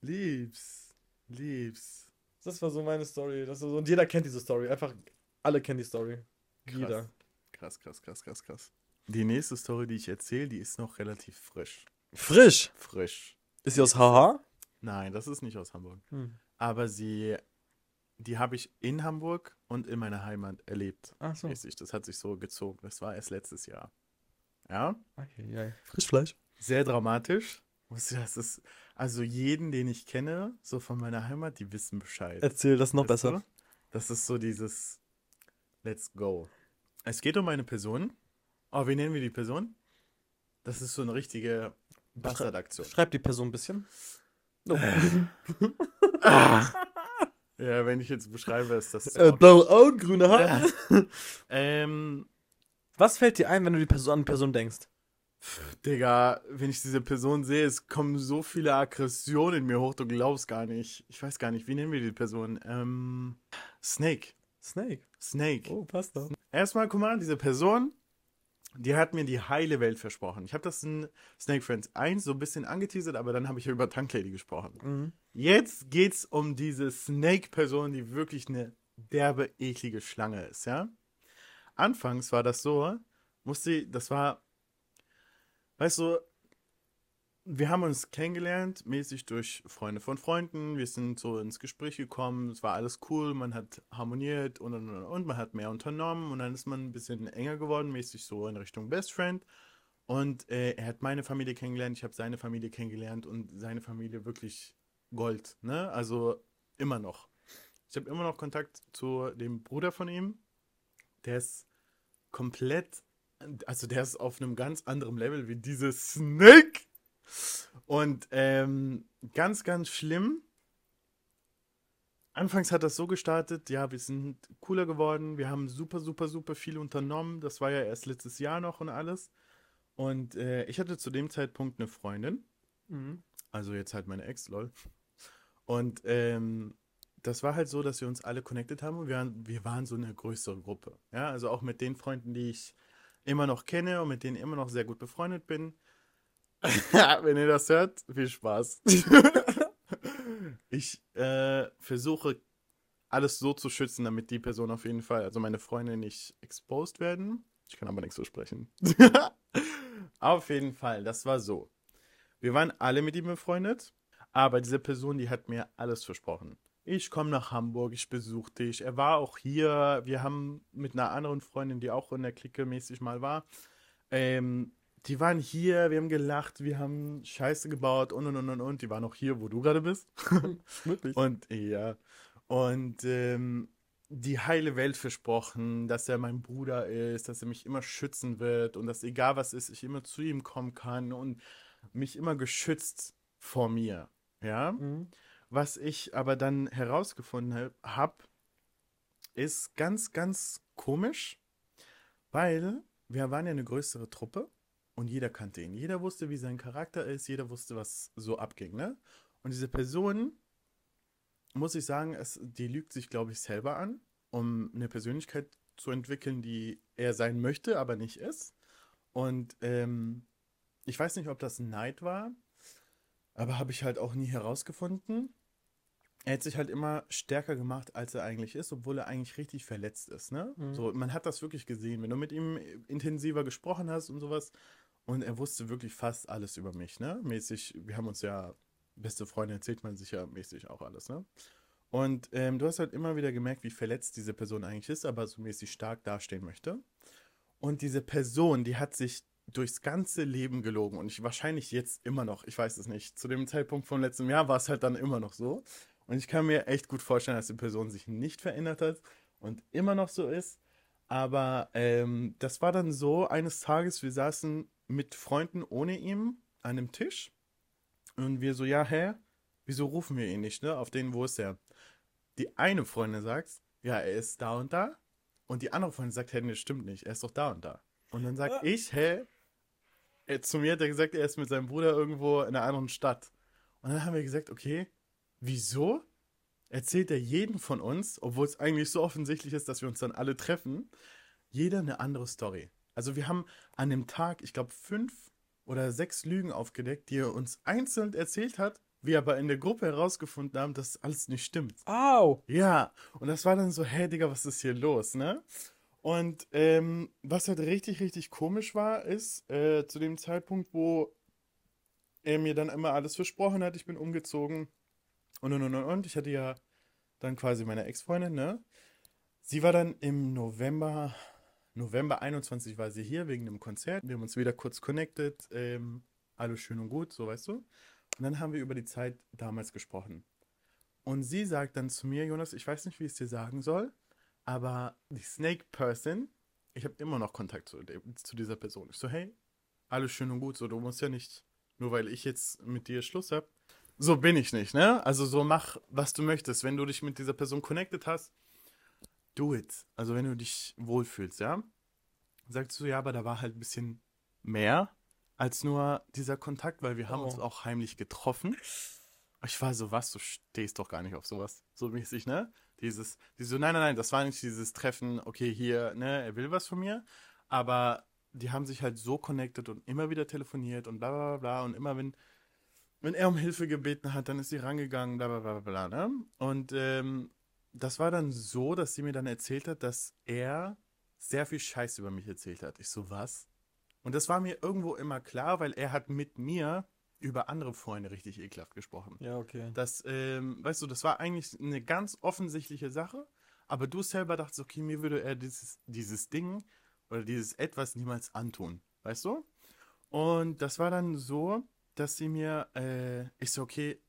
Liebs. Liebs. Das war so meine Story. Das so, und jeder kennt diese Story. Einfach alle kennen die Story. Krass. Jeder. Krass, krass, krass, krass, krass. Die nächste Story, die ich erzähle, die ist noch relativ frisch. Frisch. Frisch. Ist sie aus Haha? Nein, das ist nicht aus Hamburg. Hm. Aber sie, die habe ich in Hamburg und in meiner Heimat erlebt. Ach so. Mäßig. Das hat sich so gezogen. Das war erst letztes Jahr. Ja, Frischfleisch. sehr dramatisch. Das ist, also jeden, den ich kenne, so von meiner Heimat, die wissen Bescheid. Erzähl das noch Weißt besser. du? Das ist so dieses Let's go. Es geht um eine Person. Oh, wie nennen wir die Person? Das ist so eine richtige Bastardaktion. Schreib die Person ein bisschen. Oh. [laughs] [laughs] [laughs] Ja, wenn ich jetzt beschreibe, ist das. Äh, auch- blaue Augen, grüne Haare. [laughs] ähm, Was fällt dir ein, wenn du die Person an die Person denkst? Digga, wenn ich diese Person sehe, es kommen so viele Aggressionen in mir hoch, du glaubst gar nicht. Ich weiß gar nicht, wie nennen wir die Person? Ähm, Snake. Snake. Snake. Oh, passt doch. Erstmal, guck mal, diese Person, die hat mir die heile Welt versprochen. Ich habe das in Snake Friends 1 so ein bisschen angeteasert, aber dann habe ich über Tanklady gesprochen. Mhm. Jetzt geht's um diese Snake-Person, die wirklich eine derbe, eklige Schlange ist, ja? Anfangs war das so, musste, das war, weißt du, wir haben uns kennengelernt, mäßig durch Freunde von Freunden. Wir sind so ins Gespräch gekommen. Es war alles cool. Man hat harmoniert und und und und. Man hat mehr unternommen und dann ist man ein bisschen enger geworden, mäßig so in Richtung Best Friend. Und äh, er hat meine Familie kennengelernt, ich habe seine Familie kennengelernt und seine Familie wirklich Gold, ne? Also immer noch. Ich habe immer noch Kontakt zu dem Bruder von ihm. Der ist komplett, also der ist auf einem ganz anderen Level wie diese Snake. Und ähm, ganz, ganz schlimm. Anfangs hat das so gestartet, ja, wir sind cooler geworden, wir haben super, super, super viel unternommen. Das war ja erst letztes Jahr noch und alles. Und äh, ich hatte zu dem Zeitpunkt eine Freundin, Mhm. also jetzt halt meine Ex, lol. Und ähm, das war halt so, dass wir uns alle connected haben und wir waren, wir waren so eine größere Gruppe. Ja, also auch mit den Freunden, die ich immer noch kenne und mit denen immer noch sehr gut befreundet bin. [laughs] Wenn ihr das hört, viel Spaß. [laughs] ich äh, versuche alles so zu schützen, damit die Person auf jeden Fall, also meine Freunde nicht exposed werden. Ich kann aber nichts so sprechen. [laughs] auf jeden Fall, das war so. Wir waren alle mit ihm befreundet, aber diese Person, die hat mir alles versprochen. Ich komme nach Hamburg, ich besuche dich. Er war auch hier. Wir haben mit einer anderen Freundin, die auch in der Clique mäßig mal war, ähm, die waren hier, wir haben gelacht, wir haben Scheiße gebaut und und und und und. Die waren auch hier, wo du gerade bist. [laughs] Wirklich? Und ja. Und ähm, die heile Welt versprochen, dass er mein Bruder ist, dass er mich immer schützen wird und dass egal was ist, ich immer zu ihm kommen kann und mich immer geschützt vor mir. Ja. Mhm. Was ich aber dann herausgefunden habe, ist ganz, ganz komisch, weil wir waren ja eine größere Truppe und jeder kannte ihn. Jeder wusste, wie sein Charakter ist, jeder wusste, was so abging, ne? Und diese Person, muss ich sagen, es, die lügt sich, glaube ich, selber an, um eine Persönlichkeit zu entwickeln, die er sein möchte, aber nicht ist. Und ähm, ich weiß nicht, ob das Neid war, aber habe ich halt auch nie herausgefunden. Er hat sich halt immer stärker gemacht, als er eigentlich ist, obwohl er eigentlich richtig verletzt ist, ne? Mhm. So, man hat das wirklich gesehen, wenn du mit ihm intensiver gesprochen hast und sowas. Und er wusste wirklich fast alles über mich, ne? Mäßig, wir haben uns ja, beste Freunde erzählt man sich ja mäßig auch alles, ne? Und ähm, du hast halt immer wieder gemerkt, wie verletzt diese Person eigentlich ist, aber so mäßig stark dastehen möchte. Und diese Person, die hat sich durchs ganze Leben gelogen und ich wahrscheinlich jetzt immer noch, ich weiß es nicht. Zu dem Zeitpunkt vom letzten Jahr war es halt dann immer noch so. Und ich kann mir echt gut vorstellen, dass die Person sich nicht verändert hat und immer noch so ist. Aber ähm, das war dann so, eines Tages, wir saßen mit Freunden ohne ihm an einem Tisch und wir so, ja, hä? Wieso rufen wir ihn nicht, ne? Auf den, wo ist er? Die eine Freundin sagt, ja, er ist da und da. Und die andere Freundin sagt, hä, nee, stimmt nicht, er ist doch da und da. Und dann sag Ah. ich, hä? Er, zu mir hat er gesagt, er ist mit seinem Bruder irgendwo in einer anderen Stadt. Und dann haben wir gesagt, okay, wieso erzählt er jeden von uns, obwohl es eigentlich so offensichtlich ist, dass wir uns dann alle treffen, jeder eine andere Story. Also wir haben an dem Tag, ich glaube, fünf oder sechs Lügen aufgedeckt, die er uns einzeln erzählt hat, wir aber in der Gruppe herausgefunden haben, dass alles nicht stimmt. Au! Ja, und das war dann so, hä, Digga, was ist hier los, ne? Und ähm, was halt richtig, richtig komisch war, ist, äh, zu dem Zeitpunkt, wo er mir dann immer alles versprochen hat, ich bin umgezogen und und und und, und. Ich hatte ja dann quasi meine Ex-Freundin, ne? Sie war dann im November, November 21 war sie hier wegen einem Konzert. Wir haben uns wieder kurz connected. Ähm, alles schön und gut, so weißt du. Und dann haben wir über die Zeit damals gesprochen. Und sie sagt dann zu mir, Jonas, ich weiß nicht, wie ich es dir sagen soll, aber die Snake Person, ich habe immer noch Kontakt zu, zu dieser Person. Ich so, hey, alles schön und gut, so, du musst ja nicht, nur weil ich jetzt mit dir Schluss habe, so bin ich nicht, ne? Also so mach, was du möchtest. Wenn du dich mit dieser Person connected hast, do it. Also wenn du dich wohlfühlst, ja? Sagst du, ja, aber da war halt ein bisschen mehr als nur dieser Kontakt, weil wir haben Oh. uns auch heimlich getroffen. Ich war so, was, du stehst doch gar nicht auf sowas. So mäßig, ne? Dieses, dieses so, nein, nein, nein, das war nicht dieses Treffen, okay, hier, ne, er will was von mir. Aber die haben sich halt so connected und immer wieder telefoniert und bla bla bla bla. Und immer wenn, wenn er um Hilfe gebeten hat, dann ist sie rangegangen, bla bla bla bla, ne? Und ähm, das war dann so, dass sie mir dann erzählt hat, dass er sehr viel Scheiß über mich erzählt hat. Ich so, was? Und das war mir irgendwo immer klar, weil er hat mit mir über andere Freunde richtig ekelhaft gesprochen. Ja, okay. Das, ähm, weißt du, das war eigentlich eine ganz offensichtliche Sache, aber du selber dachtest, okay, mir würde er dieses, dieses Ding oder dieses Etwas niemals antun, weißt du? Und das war dann so, dass sie mir, äh, ich so, okay,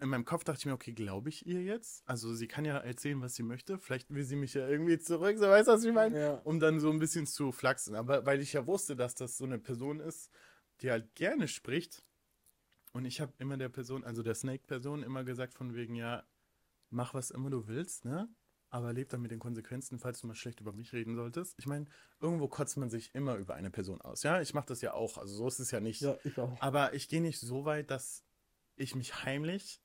in meinem Kopf dachte ich mir, okay, glaube ich ihr jetzt? Also sie kann ja erzählen, was sie möchte, vielleicht will sie mich ja irgendwie zurück, so weißt du, was ich meine? Ja. um dann so ein bisschen zu flachsen. Aber weil ich ja wusste, dass das so eine Person ist, die halt gerne spricht. Und ich habe immer der Person, also der Snake-Person, immer gesagt von wegen, ja, mach was immer du willst, ne? Aber leb dann mit den Konsequenzen, falls du mal schlecht über mich reden solltest. Ich meine, irgendwo kotzt man sich immer über eine Person aus, ja? Ich mache das ja auch, also so ist es ja nicht. Ja, ich auch. Aber ich gehe nicht so weit, dass ich mich heimlich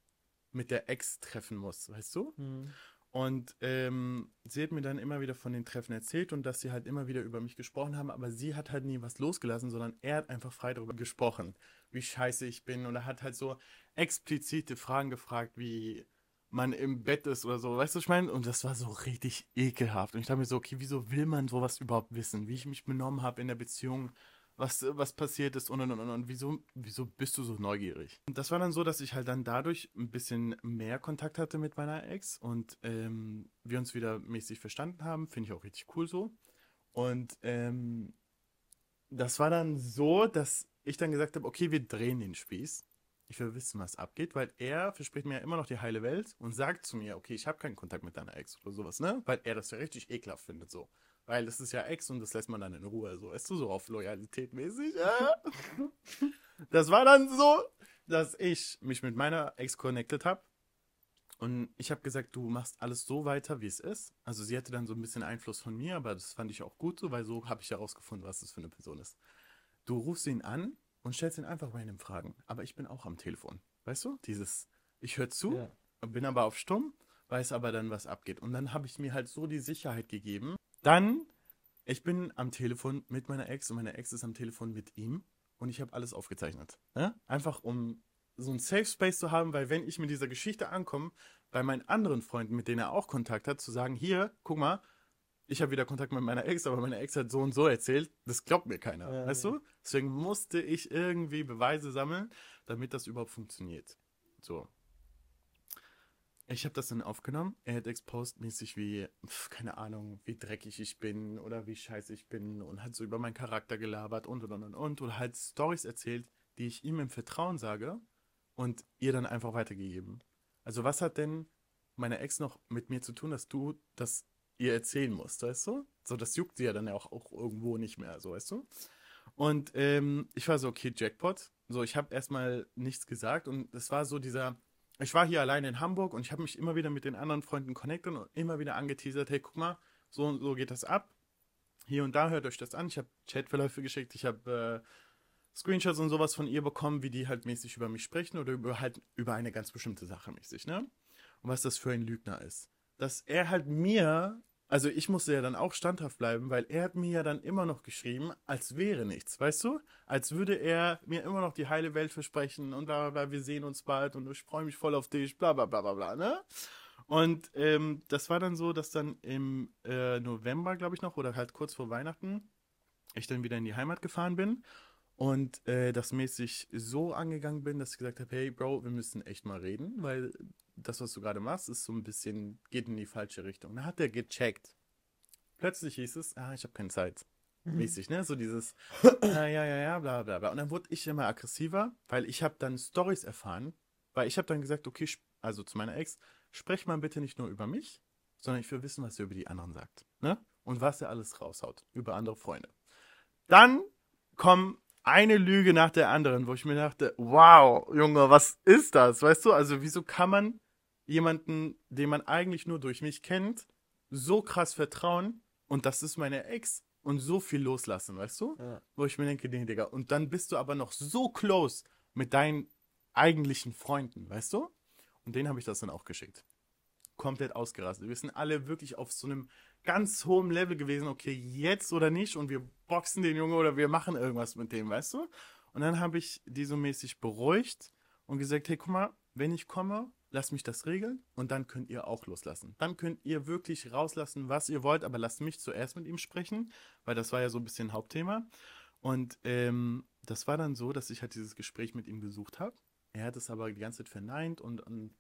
mit der Ex treffen muss, weißt du? Hm. Und ähm, sie hat mir dann immer wieder von den Treffen erzählt und dass sie halt immer wieder über mich gesprochen haben, aber sie hat halt nie was losgelassen, sondern er hat einfach frei darüber gesprochen, wie scheiße ich bin. Und er hat halt so explizite Fragen gefragt, wie man im Bett ist oder so, weißt du, was ich meine? Und das war so richtig ekelhaft. Und ich dachte mir so, okay, wieso will man sowas überhaupt wissen? Wie ich mich benommen habe in der Beziehung, was, was passiert ist und und und und. und wieso, wieso bist du so neugierig? Und das war dann so, dass ich halt dann dadurch ein bisschen mehr Kontakt hatte mit meiner Ex und ähm, wir uns wieder mäßig verstanden haben. Finde ich auch richtig cool so. Und ähm, das war dann so, dass ich dann gesagt habe, okay, wir drehen den Spieß. Ich will wissen, was abgeht, weil er verspricht mir ja immer noch die heile Welt und sagt zu mir, okay, ich habe keinen Kontakt mit deiner Ex oder sowas, ne? Weil er das ja richtig ekelhaft findet, so. Weil das ist ja Ex und das lässt man dann in Ruhe, so. Weißt du, so auf Loyalität mäßig. Ja. [laughs] Das war dann so, dass ich mich mit meiner Ex connected habe und ich habe gesagt, du machst alles so weiter, wie es ist. Also sie hatte dann so ein bisschen Einfluss von mir, aber das fand ich auch gut so, weil so habe ich herausgefunden, was das für eine Person ist. Du rufst ihn an und stellst ihn einfach random Fragen. Aber ich bin auch am Telefon. Weißt du? Dieses, ich höre zu, Ja. bin aber auf stumm, weiß aber dann, was abgeht. Und dann habe ich mir halt so die Sicherheit gegeben. Dann, ich bin am Telefon mit meiner Ex und meine Ex ist am Telefon mit ihm und ich habe alles aufgezeichnet. Ne? Einfach um so ein Safe Space zu haben, weil wenn ich mit dieser Geschichte ankomme, bei meinen anderen Freunden, mit denen er auch Kontakt hat, zu sagen, hier, guck mal, ich habe wieder Kontakt mit meiner Ex, aber meine Ex hat so und so erzählt, das glaubt mir keiner, Ja, weißt ja. du? Deswegen musste ich irgendwie Beweise sammeln, damit das überhaupt funktioniert. So. Ich habe das dann aufgenommen. Er hat exposed mäßig wie, pf, keine Ahnung, wie dreckig ich bin oder wie scheiße ich bin und hat so über meinen Charakter gelabert und und und und und oder halt Stories erzählt, die ich ihm im Vertrauen sage und ihr dann einfach weitergegeben. Also was hat denn meine Ex noch mit mir zu tun, dass du das ihr erzählen musst, weißt du? So, das juckt sie ja dann ja auch, auch irgendwo nicht mehr, so, weißt du? Und ähm, ich war so, okay, Jackpot. So, ich habe erstmal nichts gesagt und es war so dieser, ich war hier alleine in Hamburg und ich habe mich immer wieder mit den anderen Freunden connected und immer wieder angeteasert, hey, guck mal, so und so geht das ab. Hier und da hört euch das an. Ich habe Chatverläufe geschickt, ich habe äh, Screenshots und sowas von ihr bekommen, wie die halt mäßig über mich sprechen oder über halt über eine ganz bestimmte Sache mäßig, ne? Und was das für ein Lügner ist. Dass er halt mir, also ich musste ja dann auch standhaft bleiben, weil er hat mir ja dann immer noch geschrieben, als wäre nichts, weißt du? Als würde er mir immer noch die heile Welt versprechen und bla bla bla, wir sehen uns bald und ich freue mich voll auf dich, bla bla bla bla bla, ne? Und ähm, das war dann so, dass dann im äh, November, glaube ich noch, oder halt kurz vor Weihnachten, ich dann wieder in die Heimat gefahren bin und äh, das mäßig so angegangen bin, dass ich gesagt habe, hey Bro, wir müssen echt mal reden, weil das, was du gerade machst, ist so ein bisschen, geht in die falsche Richtung. Da hat er gecheckt. Plötzlich hieß es, ah, ich habe keine Zeit. mäßig, ne? So dieses, äh, ja, ja, ja, bla, bla, bla. Und dann wurde ich immer aggressiver, weil ich habe dann Stories erfahren, weil ich habe dann gesagt, okay, also zu meiner Ex, sprech mal bitte nicht nur über mich, sondern ich will wissen, was er über die anderen sagt, ne? Und was er alles raushaut über andere Freunde. Dann kommen eine Lüge nach der anderen, wo ich mir dachte, wow, Junge, was ist das? Weißt du, also wieso kann man jemanden, den man eigentlich nur durch mich kennt, so krass vertrauen und das ist meine Ex und so viel loslassen, weißt du? Ja. Wo ich mir denke, nee, Digga, und dann bist du aber noch so close mit deinen eigentlichen Freunden, weißt du? Und denen habe ich das dann auch geschickt. Komplett ausgerastet. Wir sind alle wirklich auf so einem ganz hohen Level gewesen, okay, jetzt oder nicht und wir boxen den Junge oder wir machen irgendwas mit dem, weißt du? Und dann habe ich die so mäßig beruhigt und gesagt, hey, guck mal, wenn ich komme, lasst mich das regeln und dann könnt ihr auch loslassen. Dann könnt ihr wirklich rauslassen, was ihr wollt, aber lasst mich zuerst mit ihm sprechen, weil das war ja so ein bisschen Hauptthema. Und ähm, das war dann so, dass ich halt dieses Gespräch mit ihm gesucht habe. Er hat es aber die ganze Zeit verneint und, und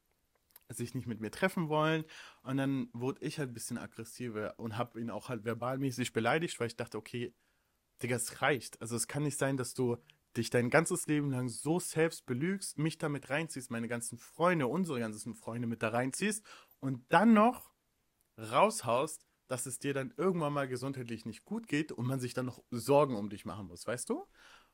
sich nicht mit mir treffen wollen. Und dann wurde ich halt ein bisschen aggressiver und habe ihn auch halt verbalmäßig beleidigt, weil ich dachte, okay, Digga, es reicht. Also es kann nicht sein, dass du dich dein ganzes Leben lang so selbst belügst, mich damit reinziehst, meine ganzen Freunde, unsere ganzen Freunde mit da reinziehst und dann noch raushaust, dass es dir dann irgendwann mal gesundheitlich nicht gut geht und man sich dann noch Sorgen um dich machen muss, weißt du?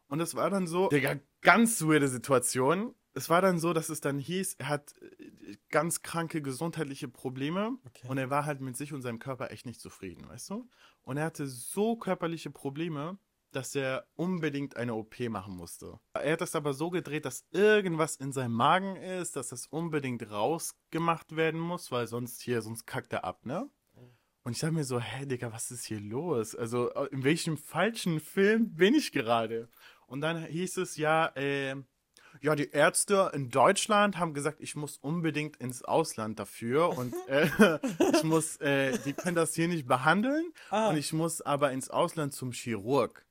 Und das war dann so, Digga, ganz weirde Situation. Es war dann so, dass es dann hieß, er hat äh, ganz kranke gesundheitliche Probleme Okay. und er war halt mit sich und seinem Körper echt nicht zufrieden, weißt du? Und er hatte so körperliche Probleme, dass er unbedingt eine OP machen musste. Er hat das aber so gedreht, dass irgendwas in seinem Magen ist, dass das unbedingt rausgemacht werden muss, weil sonst hier, sonst kackt er ab, ne? Und ich dachte mir so, hä, Digga, was ist hier los? Also, in welchem falschen Film bin ich gerade? Und dann hieß es ja, äh, ja, die Ärzte in Deutschland haben gesagt, ich muss unbedingt ins Ausland dafür und [laughs] äh, [laughs] ich muss, äh, die können das hier nicht behandeln Ah. und ich muss aber ins Ausland zum Chirurg.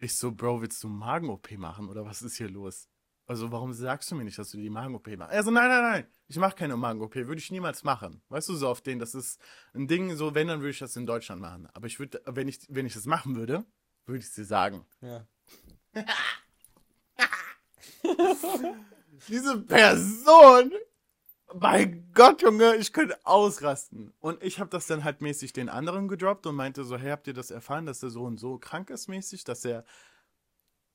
Ich so, Bro, willst du Magen-OP machen oder was ist hier los? Also warum sagst du mir nicht, dass du die Magen-OP machst? Also nein, nein, nein, ich mache keine Magen-OP, würde ich niemals machen. Weißt du, so auf den, das ist ein Ding, so wenn, dann würde ich das in Deutschland machen. Aber ich würde, wenn ich, wenn ich das machen würde, würde ich es dir sagen. Ja. [laughs] [laughs] Diese Person, mein Gott, Junge, ich könnte ausrasten. Und ich habe das dann halt mäßig den anderen gedroppt und meinte so, hey, habt ihr das erfahren, dass der so und so krank ist mäßig, dass er,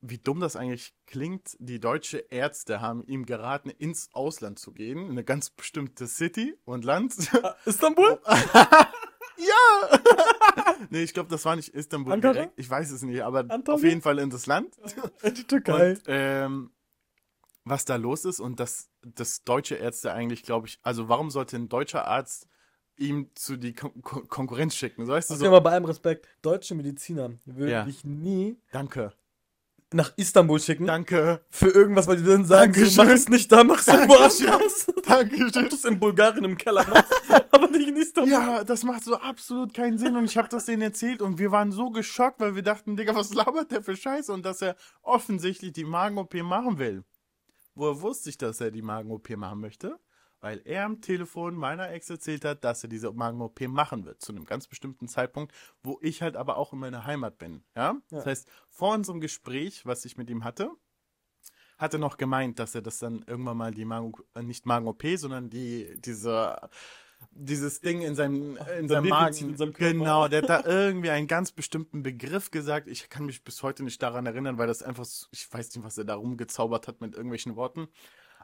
wie dumm das eigentlich klingt, die deutsche Ärzte haben ihm geraten, ins Ausland zu gehen, in eine ganz bestimmte City und Land. Istanbul? [laughs] ja! [laughs] nee, ich glaube, das war nicht Istanbul Ankara? direkt. Ich weiß es nicht, aber Antalya? auf jeden Fall in das Land. [laughs] Die Türkei. Und, ähm, was da los ist und dass, dass deutsche Ärzte eigentlich, glaube ich, also warum sollte ein deutscher Arzt ihm zu die Kon Kon Konkurrenz schicken? So, weißt du, Okay, so, aber bei allem Respekt, deutsche Mediziner würden Ja. dich nie danke, nach Istanbul schicken. danke, Für irgendwas, weil die dann sagen, Dankeschön. mach es nicht da, mach es irgendwo Dankeschön. anders. danke Ob du es in Bulgarien im Keller machst, [laughs] aber nicht in Istanbul. Ja, das macht so absolut keinen Sinn und ich habe das denen erzählt und wir waren so geschockt, weil wir dachten, Digga, was labert der für Scheiße und dass er offensichtlich die Magen-OP machen will. Woher wusste ich, dass er die Magen-OP machen möchte? Weil er am Telefon meiner Ex erzählt hat, dass er diese Magen-OP machen wird, zu einem ganz bestimmten Zeitpunkt, wo ich halt aber auch in meiner Heimat bin, ja? Das Ja. heißt, vor unserem Gespräch, was ich mit ihm hatte, hat er noch gemeint, dass er das dann irgendwann mal die Magen, äh, nicht Magen-OP, sondern die, diese, dieses Ding in seinem, in seinem Magen. in seinem genau, der hat da irgendwie einen ganz bestimmten Begriff gesagt. Ich kann mich bis heute nicht daran erinnern, weil das einfach, so- ich weiß nicht, was er da rumgezaubert hat mit irgendwelchen Worten.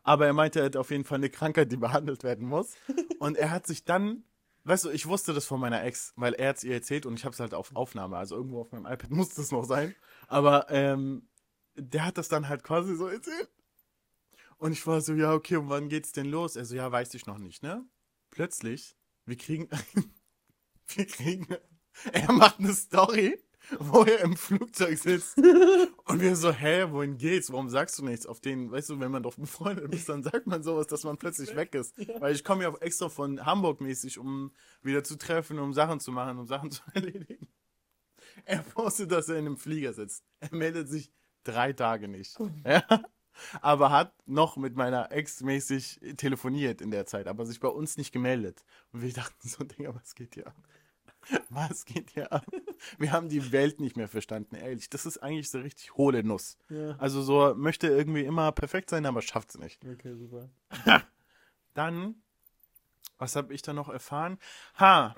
Aber er meinte, er hat auf jeden Fall eine Krankheit, die behandelt werden muss. [laughs] Und er hat sich dann, weißt du, ich wusste das von meiner Ex, weil er es ihr erzählt und ich habe es halt auf Aufnahme, also irgendwo auf meinem iPad [laughs] muss das noch sein. Aber ähm, der hat das dann halt quasi so erzählt. Und ich war so, ja, okay, und wann geht's denn los? Er so, ja, weiß ich noch nicht, ne? Plötzlich, wir kriegen, [laughs] wir kriegen, er macht eine Story, wo er im Flugzeug sitzt. Und wir so, hä, wohin geht's? Warum sagst du nichts? Auf den, weißt du, wenn man doch befreundet ist, dann sagt man sowas, dass man plötzlich weg ist. Weil ich komme ja auch extra von Hamburg mäßig, um wieder zu treffen, um Sachen zu machen, um Sachen [laughs] zu erledigen. Er postet, dass er in einem Flieger sitzt. Er meldet sich drei Tage nicht. Ja? Aber hat noch mit meiner Ex mäßig telefoniert in der Zeit, aber sich bei uns nicht gemeldet. Und wir dachten so, Digga, was geht hier ab? Was geht hier ab? wir haben die Welt nicht mehr verstanden, ehrlich. Das ist eigentlich so richtig hohle Nuss. Ja. Also so möchte irgendwie immer perfekt sein, aber schafft es nicht. Okay, super. [laughs] Dann, was habe ich da noch erfahren? Ha,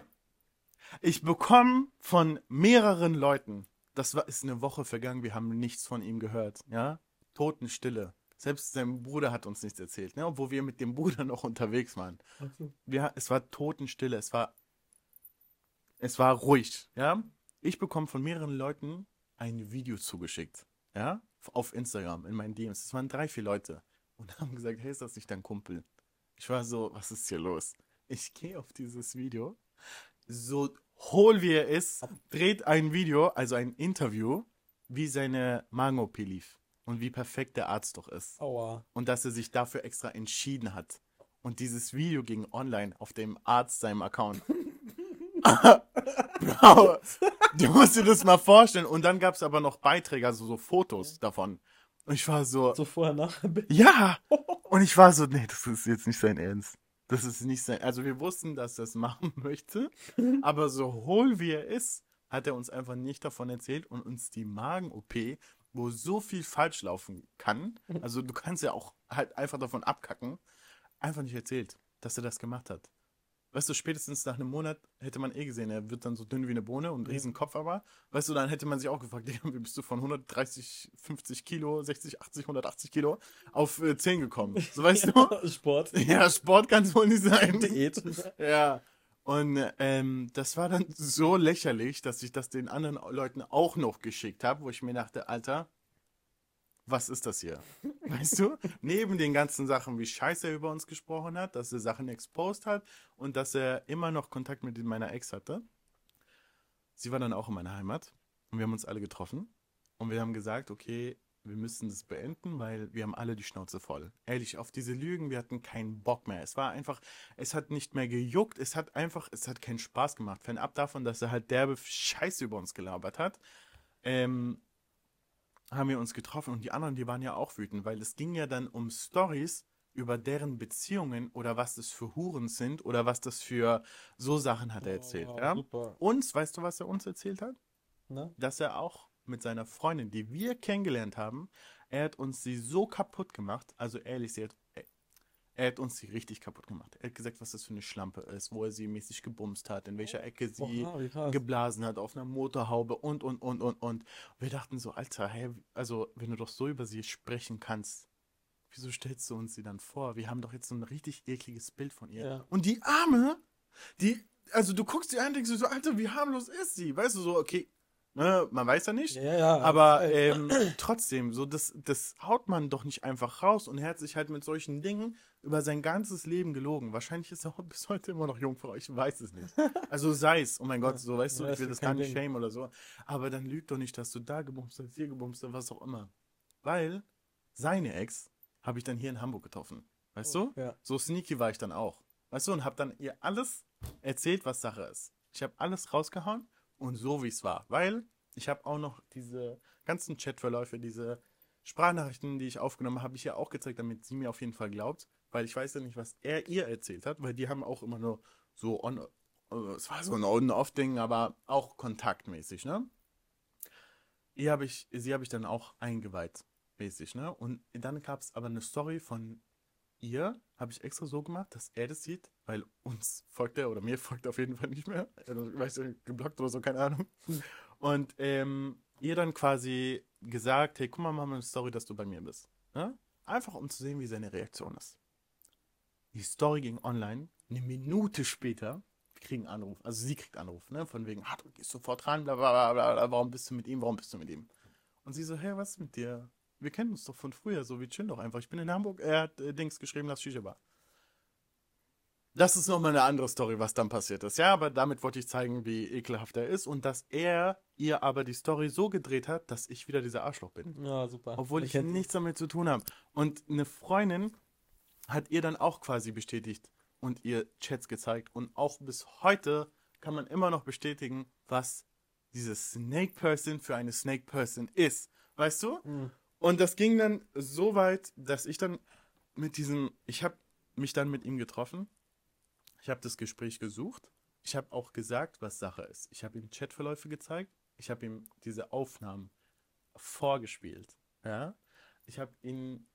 ich bekomme von mehreren Leuten, das war, ist eine Woche vergangen, wir haben nichts von ihm gehört, ja? Totenstille. Selbst sein Bruder hat uns nichts erzählt, ne? obwohl wir mit dem Bruder [laughs] noch unterwegs waren. Achso. Wir, es war Totenstille, es war, es war ruhig, ja? Ich bekomme von mehreren Leuten ein Video zugeschickt, ja? Auf Instagram, in meinen DMs. Es waren drei, vier Leute und [laughs] haben gesagt, hey, ist das nicht dein Kumpel? Ich war so, was ist hier los? Ich gehe auf dieses Video, so hohl wie er ist, dreht ein Video, also ein Interview, wie seine Magen-OP lief und wie perfekt der Arzt doch ist Aua. und dass er sich dafür extra entschieden hat. Und dieses Video ging online auf dem Arzt seinem Account. [laughs] Bro, du musst dir das mal vorstellen. Und dann gab es aber noch Beiträge, also so Fotos davon. Und ich war so, So vorher, nachher. ja. [laughs] Und ich war so, nee, das ist jetzt nicht sein Ernst. Das ist nicht sein. Also wir wussten, dass er es machen [laughs] möchte, aber so hohl wie er ist, hat er uns einfach nicht davon erzählt und uns die Magen-OP, wo so viel falsch laufen kann, also du kannst ja auch halt einfach davon abkacken, einfach nicht erzählt, dass er das gemacht hat. Weißt du, spätestens nach einem Monat hätte man eh gesehen, er wird dann so dünn wie eine Bohne und Ja. riesen Kopf aber. Weißt du, dann hätte man sich auch gefragt, wie bist du von 130, 50 Kilo, 60, 80, 180 Kilo auf äh, 10 gekommen? So weißt [laughs] du? Sport. Ja, Sport kann es wohl nicht sein. [laughs] Diät. Ja. Und ähm, das war dann [laughs] so lächerlich, dass ich das den anderen Leuten auch noch geschickt habe, wo ich mir dachte, Alter, was ist das hier? [laughs] Weißt du? Neben den ganzen Sachen, wie scheiße er über uns gesprochen hat, dass er Sachen exposed hat und dass er immer noch Kontakt mit meiner Ex hatte. Sie war dann auch in meiner Heimat und wir haben uns alle getroffen und wir haben gesagt, okay, wir müssen das beenden, weil wir haben alle die Schnauze voll. Ehrlich, auf diese Lügen, wir hatten keinen Bock mehr. Es war einfach, es hat nicht mehr gejuckt, es hat einfach, es hat keinen Spaß gemacht. Fernab davon, dass er halt derbe Scheiße über uns gelabert hat, ähm, haben wir uns getroffen und die anderen, die waren ja auch wütend, weil es ging ja dann um Stories über deren Beziehungen oder was das für Huren sind oder was das für so Sachen hat er erzählt. Oh, ja? Uns, weißt du, was er uns erzählt hat? Na? dass er auch mit seiner Freundin, die wir kennengelernt haben, er hat uns sie so kaputt gemacht. Also ehrlich, sie hat, er hat uns sie richtig kaputt gemacht. Er hat gesagt, was das für eine Schlampe ist, wo er sie mäßig gebumst hat, in welcher Ecke sie krass. geblasen hat, auf einer Motorhaube und, und, und, und, und. Wir dachten so, Alter, hey, also wenn du doch so über sie sprechen kannst, wieso stellst du uns sie dann vor? Wir haben doch jetzt so ein richtig ekliges Bild von ihr. Ja. Und die Arme, die, also du guckst sie an und denkst so, Alter, wie harmlos ist sie? Weißt du, so, okay, ne, man weiß ja nicht. Ja, ja. Aber ähm, trotzdem, so das, das haut man doch nicht einfach raus und er hat sich halt mit solchen Dingen über sein ganzes Leben gelogen. Wahrscheinlich ist er auch [laughs] bis heute immer noch Jungfrau, ich weiß es nicht. Also sei es, oh mein [laughs] Gott, so weißt du, Ja, ich ist will das gar nicht Ding. shame oder so. Aber dann lügt doch nicht, dass du da gebumst hast, hier gebumst hast, was auch immer. Weil seine Ex habe ich dann hier in Hamburg getroffen. Weißt du? Ja. So sneaky war ich dann auch. Weißt du, und habe dann ihr alles erzählt, was Sache ist. Ich habe alles rausgehauen und so wie es war. Weil ich habe auch noch diese ganzen Chatverläufe, diese Sprachnachrichten, die ich aufgenommen habe, ich ja auch gezeigt, damit sie mir auf jeden Fall glaubt. Weil ich weiß ja nicht, was er ihr erzählt hat, weil die haben auch immer nur so on, äh, es war so ein On-Off-Ding, aber auch kontaktmäßig, ne? Ihr hab ich, sie habe ich dann auch eingeweiht, mäßig, ne? Und dann gab es aber eine Story von ihr, habe ich extra so gemacht, dass er das sieht, weil uns folgt er oder mir folgt er auf jeden Fall nicht mehr. Also, weißt du, geblockt oder so, keine Ahnung. Und ähm, ihr dann quasi gesagt, hey, guck mal, mach mal eine Story, dass du bei mir bist. Ne? Einfach um zu sehen, wie seine Reaktion ist. Die Story ging online. Eine Minute später, kriegen Anruf. Also sie kriegt Anruf, ne? Von wegen, ah, du gehst sofort ran, bla bla bla, bla, warum bist du mit ihm, warum bist du mit ihm? Und sie so, hey, was ist mit dir? Wir kennen uns doch von früher, so, wir chillen doch einfach. Ich bin in Hamburg, er hat äh, Dings geschrieben, lass Shisha Bar. Das ist nochmal eine andere Story, was dann passiert ist. Ja, aber damit wollte ich zeigen, wie ekelhaft er ist und dass er ihr aber die Story so gedreht hat, dass ich wieder dieser Arschloch bin. Ja, super. Obwohl ich kennt- nichts damit zu tun habe. Und eine Freundin hat ihr dann auch quasi bestätigt und ihr Chats gezeigt. Und auch bis heute kann man immer noch bestätigen, was diese Snake Person für eine Snake Person ist. Weißt du? Mhm. Und das ging dann so weit, dass ich dann mit diesem, ich habe mich dann mit ihm getroffen. Ich habe das Gespräch gesucht ich habe auch gesagt, was Sache ist. Ich habe ihm Chatverläufe gezeigt. Ich habe ihm diese Aufnahmen vorgespielt. Ja. Ich habe ihn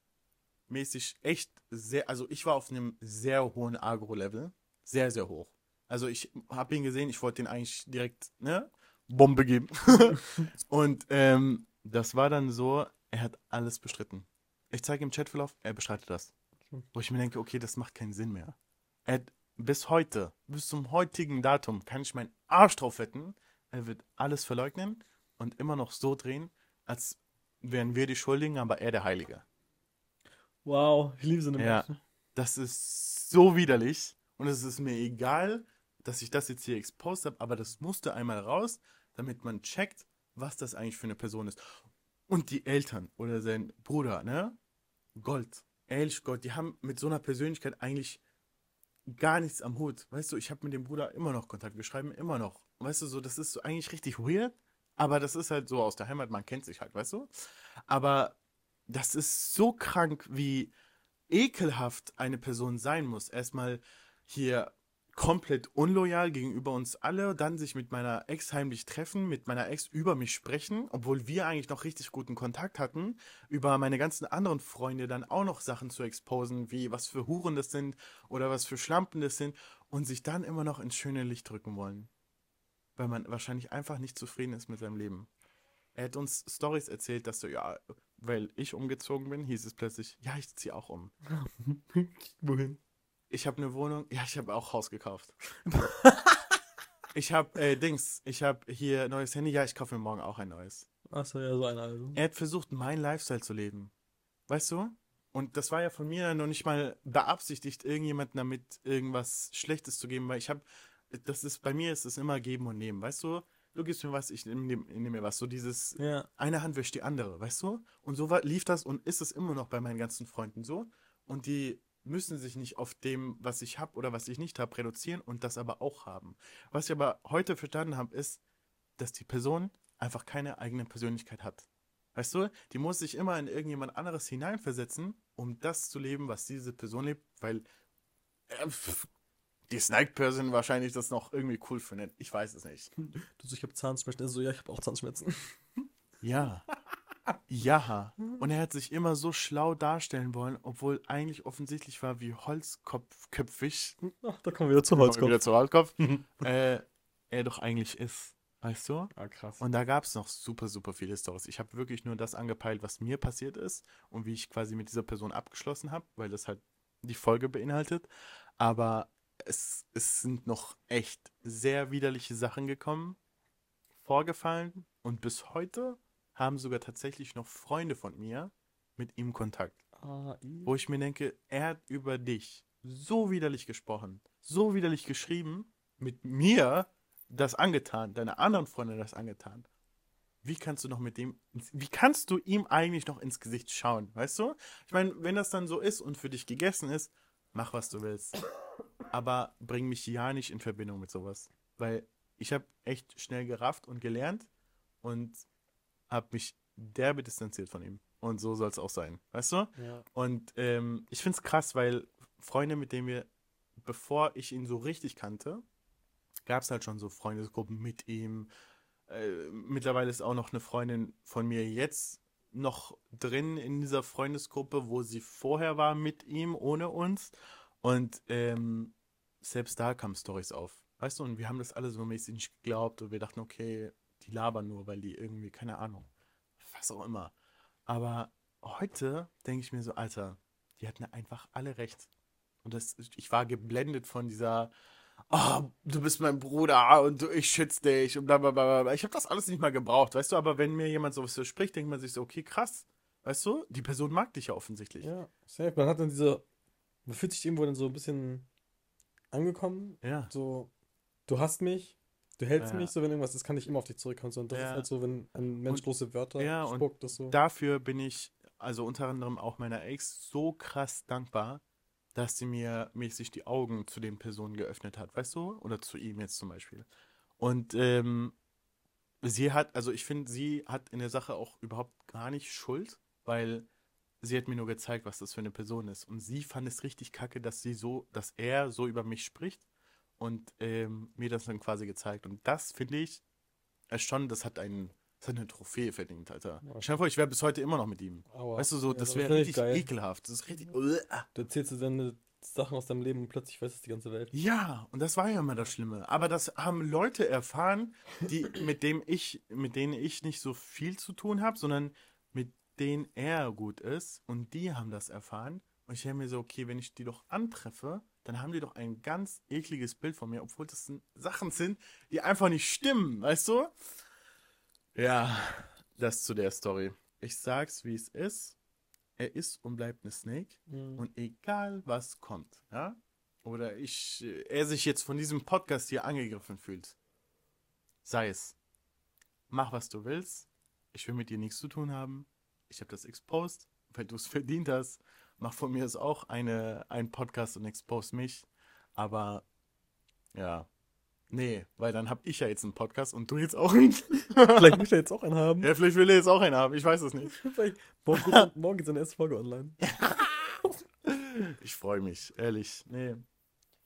mäßig echt sehr, also ich war auf einem sehr hohen Agro-Level. Sehr, sehr hoch. Also ich habe ihn gesehen, ich wollte ihn eigentlich direkt, ne, Bombe geben. [laughs] und ähm, das war dann so, er hat alles bestritten. Ich zeige ihm Chatverlauf, er bestreitet das. Wo ich mir denke, okay, das macht keinen Sinn mehr. Er hat bis heute, bis zum heutigen Datum, kann ich meinen Arsch drauf wetten, er wird alles verleugnen und immer noch so drehen, als wären wir die Schuldigen, aber er der Heilige. Wow, ich liebe so eine Ja, Menschen. das ist so widerlich und es ist mir egal, dass ich das jetzt hier exposed habe, aber das musste einmal raus, damit man checkt, was das eigentlich für eine Person ist. Und die Eltern oder sein Bruder, ne? Gold, ehrlich Gold, die haben mit so einer Persönlichkeit eigentlich gar nichts am Hut. Weißt du, ich habe mit dem Bruder immer noch Kontakt, wir schreiben immer noch. Weißt du, so, das ist so eigentlich richtig weird, aber das ist halt so aus der Heimat, man kennt sich halt, weißt du? Aber das ist so krank, wie ekelhaft eine Person sein muss. Erstmal hier komplett unloyal gegenüber uns alle, dann sich mit meiner Ex heimlich treffen, mit meiner Ex über mich sprechen, obwohl wir eigentlich noch richtig guten Kontakt hatten, über meine ganzen anderen Freunde dann auch noch Sachen zu exposen, wie was für Huren das sind oder was für Schlampen das sind und sich dann immer noch ins schöne Licht drücken wollen. Weil man wahrscheinlich einfach nicht zufrieden ist mit seinem Leben. Er hat uns Stories erzählt, dass so, ja, weil ich umgezogen bin, hieß es plötzlich, ja, ich ziehe auch um. [laughs] Wohin? Ich habe eine Wohnung, ja, ich habe auch Haus gekauft. [laughs] ich habe äh, Dings, ich habe hier ein neues Handy, ja, ich kaufe mir morgen auch ein neues. Achso, ja, so einer also. Er hat versucht, meinen Lifestyle zu leben. Weißt du? Und das war ja von mir noch nicht mal beabsichtigt, irgendjemandem damit irgendwas Schlechtes zu geben, weil ich habe, das ist, bei mir ist es immer geben und nehmen, weißt du? Du gibst mir was, ich nehme nehm, nehm mir was. So dieses, Ja. eine Hand wäscht die andere, weißt du? Und so war, lief das und ist es immer noch bei meinen ganzen Freunden so. Und die müssen sich nicht auf dem, was ich habe oder was ich nicht habe, reduzieren und das aber auch haben. Was ich aber heute verstanden habe, ist, dass die Person einfach keine eigene Persönlichkeit hat. Weißt du, die muss sich immer in irgendjemand anderes hineinversetzen, um das zu leben, was diese Person lebt, weil äh, pff, die Snake-Person wahrscheinlich das noch irgendwie cool findet. Ich weiß es nicht. [laughs] Du ich habe Zahnschmerzen. Er so, ja, ich habe auch Zahnschmerzen. Ja. [laughs] Ja. Und er hat sich immer so schlau darstellen wollen, obwohl eigentlich offensichtlich war, wie holzkopfköpfig, Ach, da kommen wir wieder zu Kommen wir wieder Holzkopf. zu Holzkopf, [laughs] äh, er doch eigentlich ist. Weißt du? Ah, krass. Und da gab es noch super, super viele Stories. Ich habe wirklich nur das angepeilt, was mir passiert ist und wie ich quasi mit dieser Person abgeschlossen habe, weil das halt die Folge beinhaltet. Aber es, es sind noch echt sehr widerliche Sachen gekommen, vorgefallen und bis heute haben sogar tatsächlich noch Freunde von mir mit ihm Kontakt. ah, Wo ich mir denke, er hat über dich so widerlich gesprochen, so widerlich geschrieben, mit mir das angetan, deine anderen Freunde das angetan. Wie kannst du noch mit dem, wie kannst du ihm eigentlich noch ins Gesicht schauen, weißt du? Ich meine, wenn das dann so ist und für dich gegessen ist, mach was du willst. Aber bring mich ja nicht in Verbindung mit sowas. Weil ich habe echt schnell gerafft und gelernt und habe mich derbe distanziert von ihm. Und so soll es auch sein, weißt du? ja. Und ähm, ich finde es krass, weil Freunde, mit denen wir, bevor ich ihn so richtig kannte, gab es halt schon so Freundesgruppen mit ihm. Äh, mittlerweile ist auch noch eine Freundin von mir jetzt noch drin in dieser Freundesgruppe, wo sie vorher war mit ihm, ohne uns. Und ähm, selbst da kamen Stories auf. Weißt du, und wir haben das alle so mäßig nicht geglaubt und wir dachten, okay, die labern nur, weil die irgendwie, keine Ahnung, was auch immer. Aber heute denke ich mir so, Alter, die hatten einfach alle recht. Und das, ich war geblendet von dieser, oh, du bist mein Bruder und du, ich schütze dich und bla bla bla. bla. Ich habe das alles nicht mal gebraucht, weißt du, aber wenn mir jemand sowas so spricht, denkt man sich so, okay, krass. Weißt du, die Person mag dich ja offensichtlich. Ja, safe. Man hat dann diese, man fühlt sich irgendwo dann so ein bisschen angekommen. Ja. So, du hast mich, du hältst Ja. mich, so wenn irgendwas ist, kann ich immer auf dich zurückkommen. So, und das Ja. ist halt so, wenn ein Mensch Und- große Wörter ja, und spuckt, das so. Dafür bin ich, also unter anderem auch meiner Ex, so krass dankbar, dass sie mir mäßig die Augen zu den Personen geöffnet hat, weißt du? Oder zu ihm jetzt zum Beispiel. Und ähm, sie hat, also ich finde, sie hat in der Sache auch überhaupt gar nicht Schuld, weil sie hat mir nur gezeigt, was das für eine Person ist. Und sie fand es richtig kacke, dass sie so, dass er so über mich spricht und ähm, mir das dann quasi gezeigt. Und das finde ich äh, schon, das hat einen, das hat eine Trophäe verdient, Alter. Ja. Stell dir vor, ich wäre bis heute immer noch mit ihm. Aua. Weißt du, so, Ja, das das wäre richtig geil. ekelhaft. Das ist richtig. Du erzählst dir deine Sachen aus deinem Leben und plötzlich weiß es die ganze Welt. Ja, und das war ja immer das Schlimme. Aber das haben Leute erfahren, die, mit, dem ich, mit denen ich nicht so viel zu tun habe, sondern mit denen er gut ist. Und die haben das erfahren. Und ich denke mir so, okay, wenn ich die doch antreffe, dann haben die doch ein ganz ekliges Bild von mir, obwohl das Sachen sind, die einfach nicht stimmen, weißt du? Ja, das zu der Story. Ich sag's, wie es ist. Er ist und bleibt eine Snake. Mhm. Und egal was kommt, ja, oder ich, er sich jetzt von diesem Podcast hier angegriffen fühlt, sei es, mach was du willst, ich will mit dir nichts zu tun haben, ich habe das exposed, weil du es verdient hast, mach von mir aus auch eine, einen Podcast und expose mich, aber ja, nee, weil dann hab ich ja jetzt einen Podcast und du jetzt auch einen. [laughs] Vielleicht möchte er jetzt auch einen haben. ja, vielleicht will er jetzt auch einen haben, ich weiß es nicht. [laughs] Morgen [laughs] morgen geht seine erste Folge online. Ich freue mich, ehrlich, nee.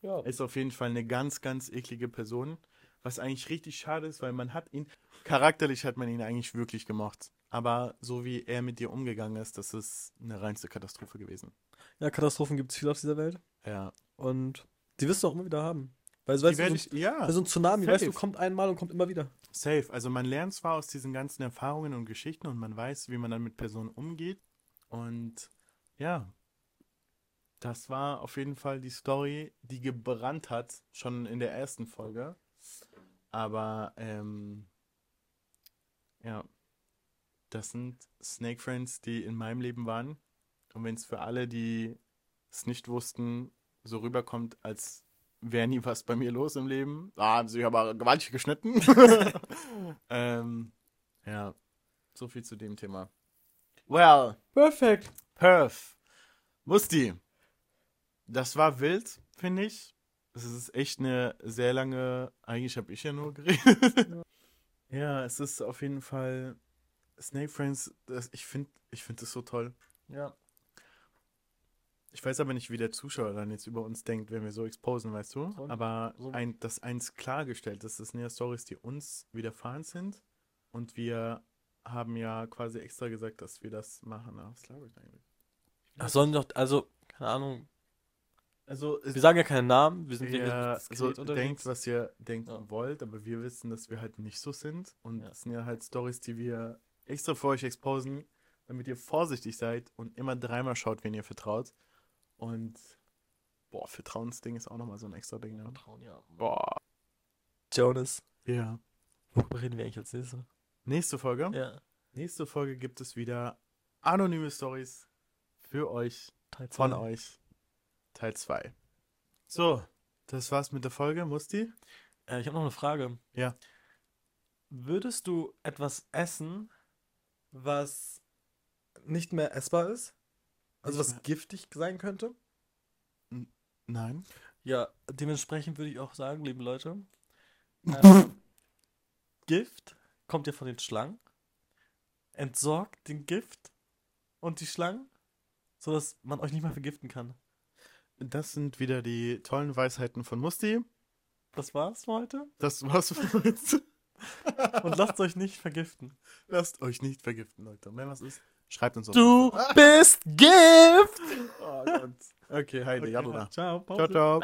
Ja. ist auf jeden Fall eine ganz, ganz eklige Person. Was eigentlich richtig schade ist, weil man hat ihn, charakterlich hat man ihn eigentlich wirklich gemocht. Aber so wie er mit dir umgegangen ist, das ist eine reinste Katastrophe gewesen. ja, Katastrophen gibt es viel auf dieser Welt. Ja. Und die wirst du auch immer wieder haben. Weil so, weißt du, so, ich, ja, so ein Tsunami, weißt du, safe. kommt einmal und kommt immer wieder. safe. Also man lernt zwar aus diesen ganzen Erfahrungen und Geschichten und man weiß, wie man dann mit Personen umgeht. Und ja, das war auf jeden Fall die Story, die gebrannt hat, schon in der ersten Folge. Aber ähm, ja, das sind Snake Friends, die in meinem Leben waren. Und wenn es für alle, die es nicht wussten, so rüberkommt, als wäre nie was bei mir los im Leben, ah, haben sie aber gewaltig geschnitten. [laughs] [laughs] ähm, ja, so viel zu dem Thema. Well, Perfekt. Perf. Musti. Das war wild, finde ich. Es ist echt eine sehr lange. Eigentlich habe ich ja nur geredet. ja, es ist auf jeden Fall. Snake Friends, das, ich finde ich find das so toll. Ja. Ich weiß aber nicht, wie der Zuschauer dann jetzt über uns denkt, wenn wir so exposen, weißt du? So- aber so- ein, das eins klargestellt ist, das sind ja Stories, die uns widerfahren sind. Und wir haben ja quasi extra gesagt, dass wir das machen. Ah, Was glaube ich eigentlich? Ach, sollen doch, also, keine Ahnung. Also, Wir sagen ja keinen Namen, wir sind ja, so denkt, unterwegs. was ihr denken Ja. wollt, aber wir wissen, dass wir halt nicht so sind. Und Ja. das sind ja halt Stories, die wir extra für euch exposen, damit ihr vorsichtig seid und immer dreimal schaut, wen ihr vertraut. Und boah, Vertrauensding ist auch nochmal so ein extra Ding. Ne? Vertrauen, ja. Boah. Jonas, Ja. worüber reden wir eigentlich als nächstes? Nächste Folge. Ja. Nächste Folge gibt es wieder anonyme Stories für euch, Teil von euch. Teil 2. So, das war's mit der Folge, Musti. Äh, ich habe noch eine Frage. Ja. Würdest du etwas essen, was nicht mehr essbar ist? Also was mehr- giftig sein könnte? Nein. Ja, dementsprechend würde ich auch sagen, liebe Leute, ähm, [laughs] Gift kommt ja von den Schlangen. Entsorgt den Gift und die Schlangen, sodass man euch nicht mehr vergiften kann. Das sind wieder die tollen Weisheiten von Musti. Das war's für heute. Das war's für heute. Und lasst euch nicht vergiften. Lasst euch nicht vergiften, Leute. Und wenn was ist, schreibt uns auf Du bist Gift! Oh Gott. Okay, Heide, Okay, Jalla. ciao. Ciao, ciao.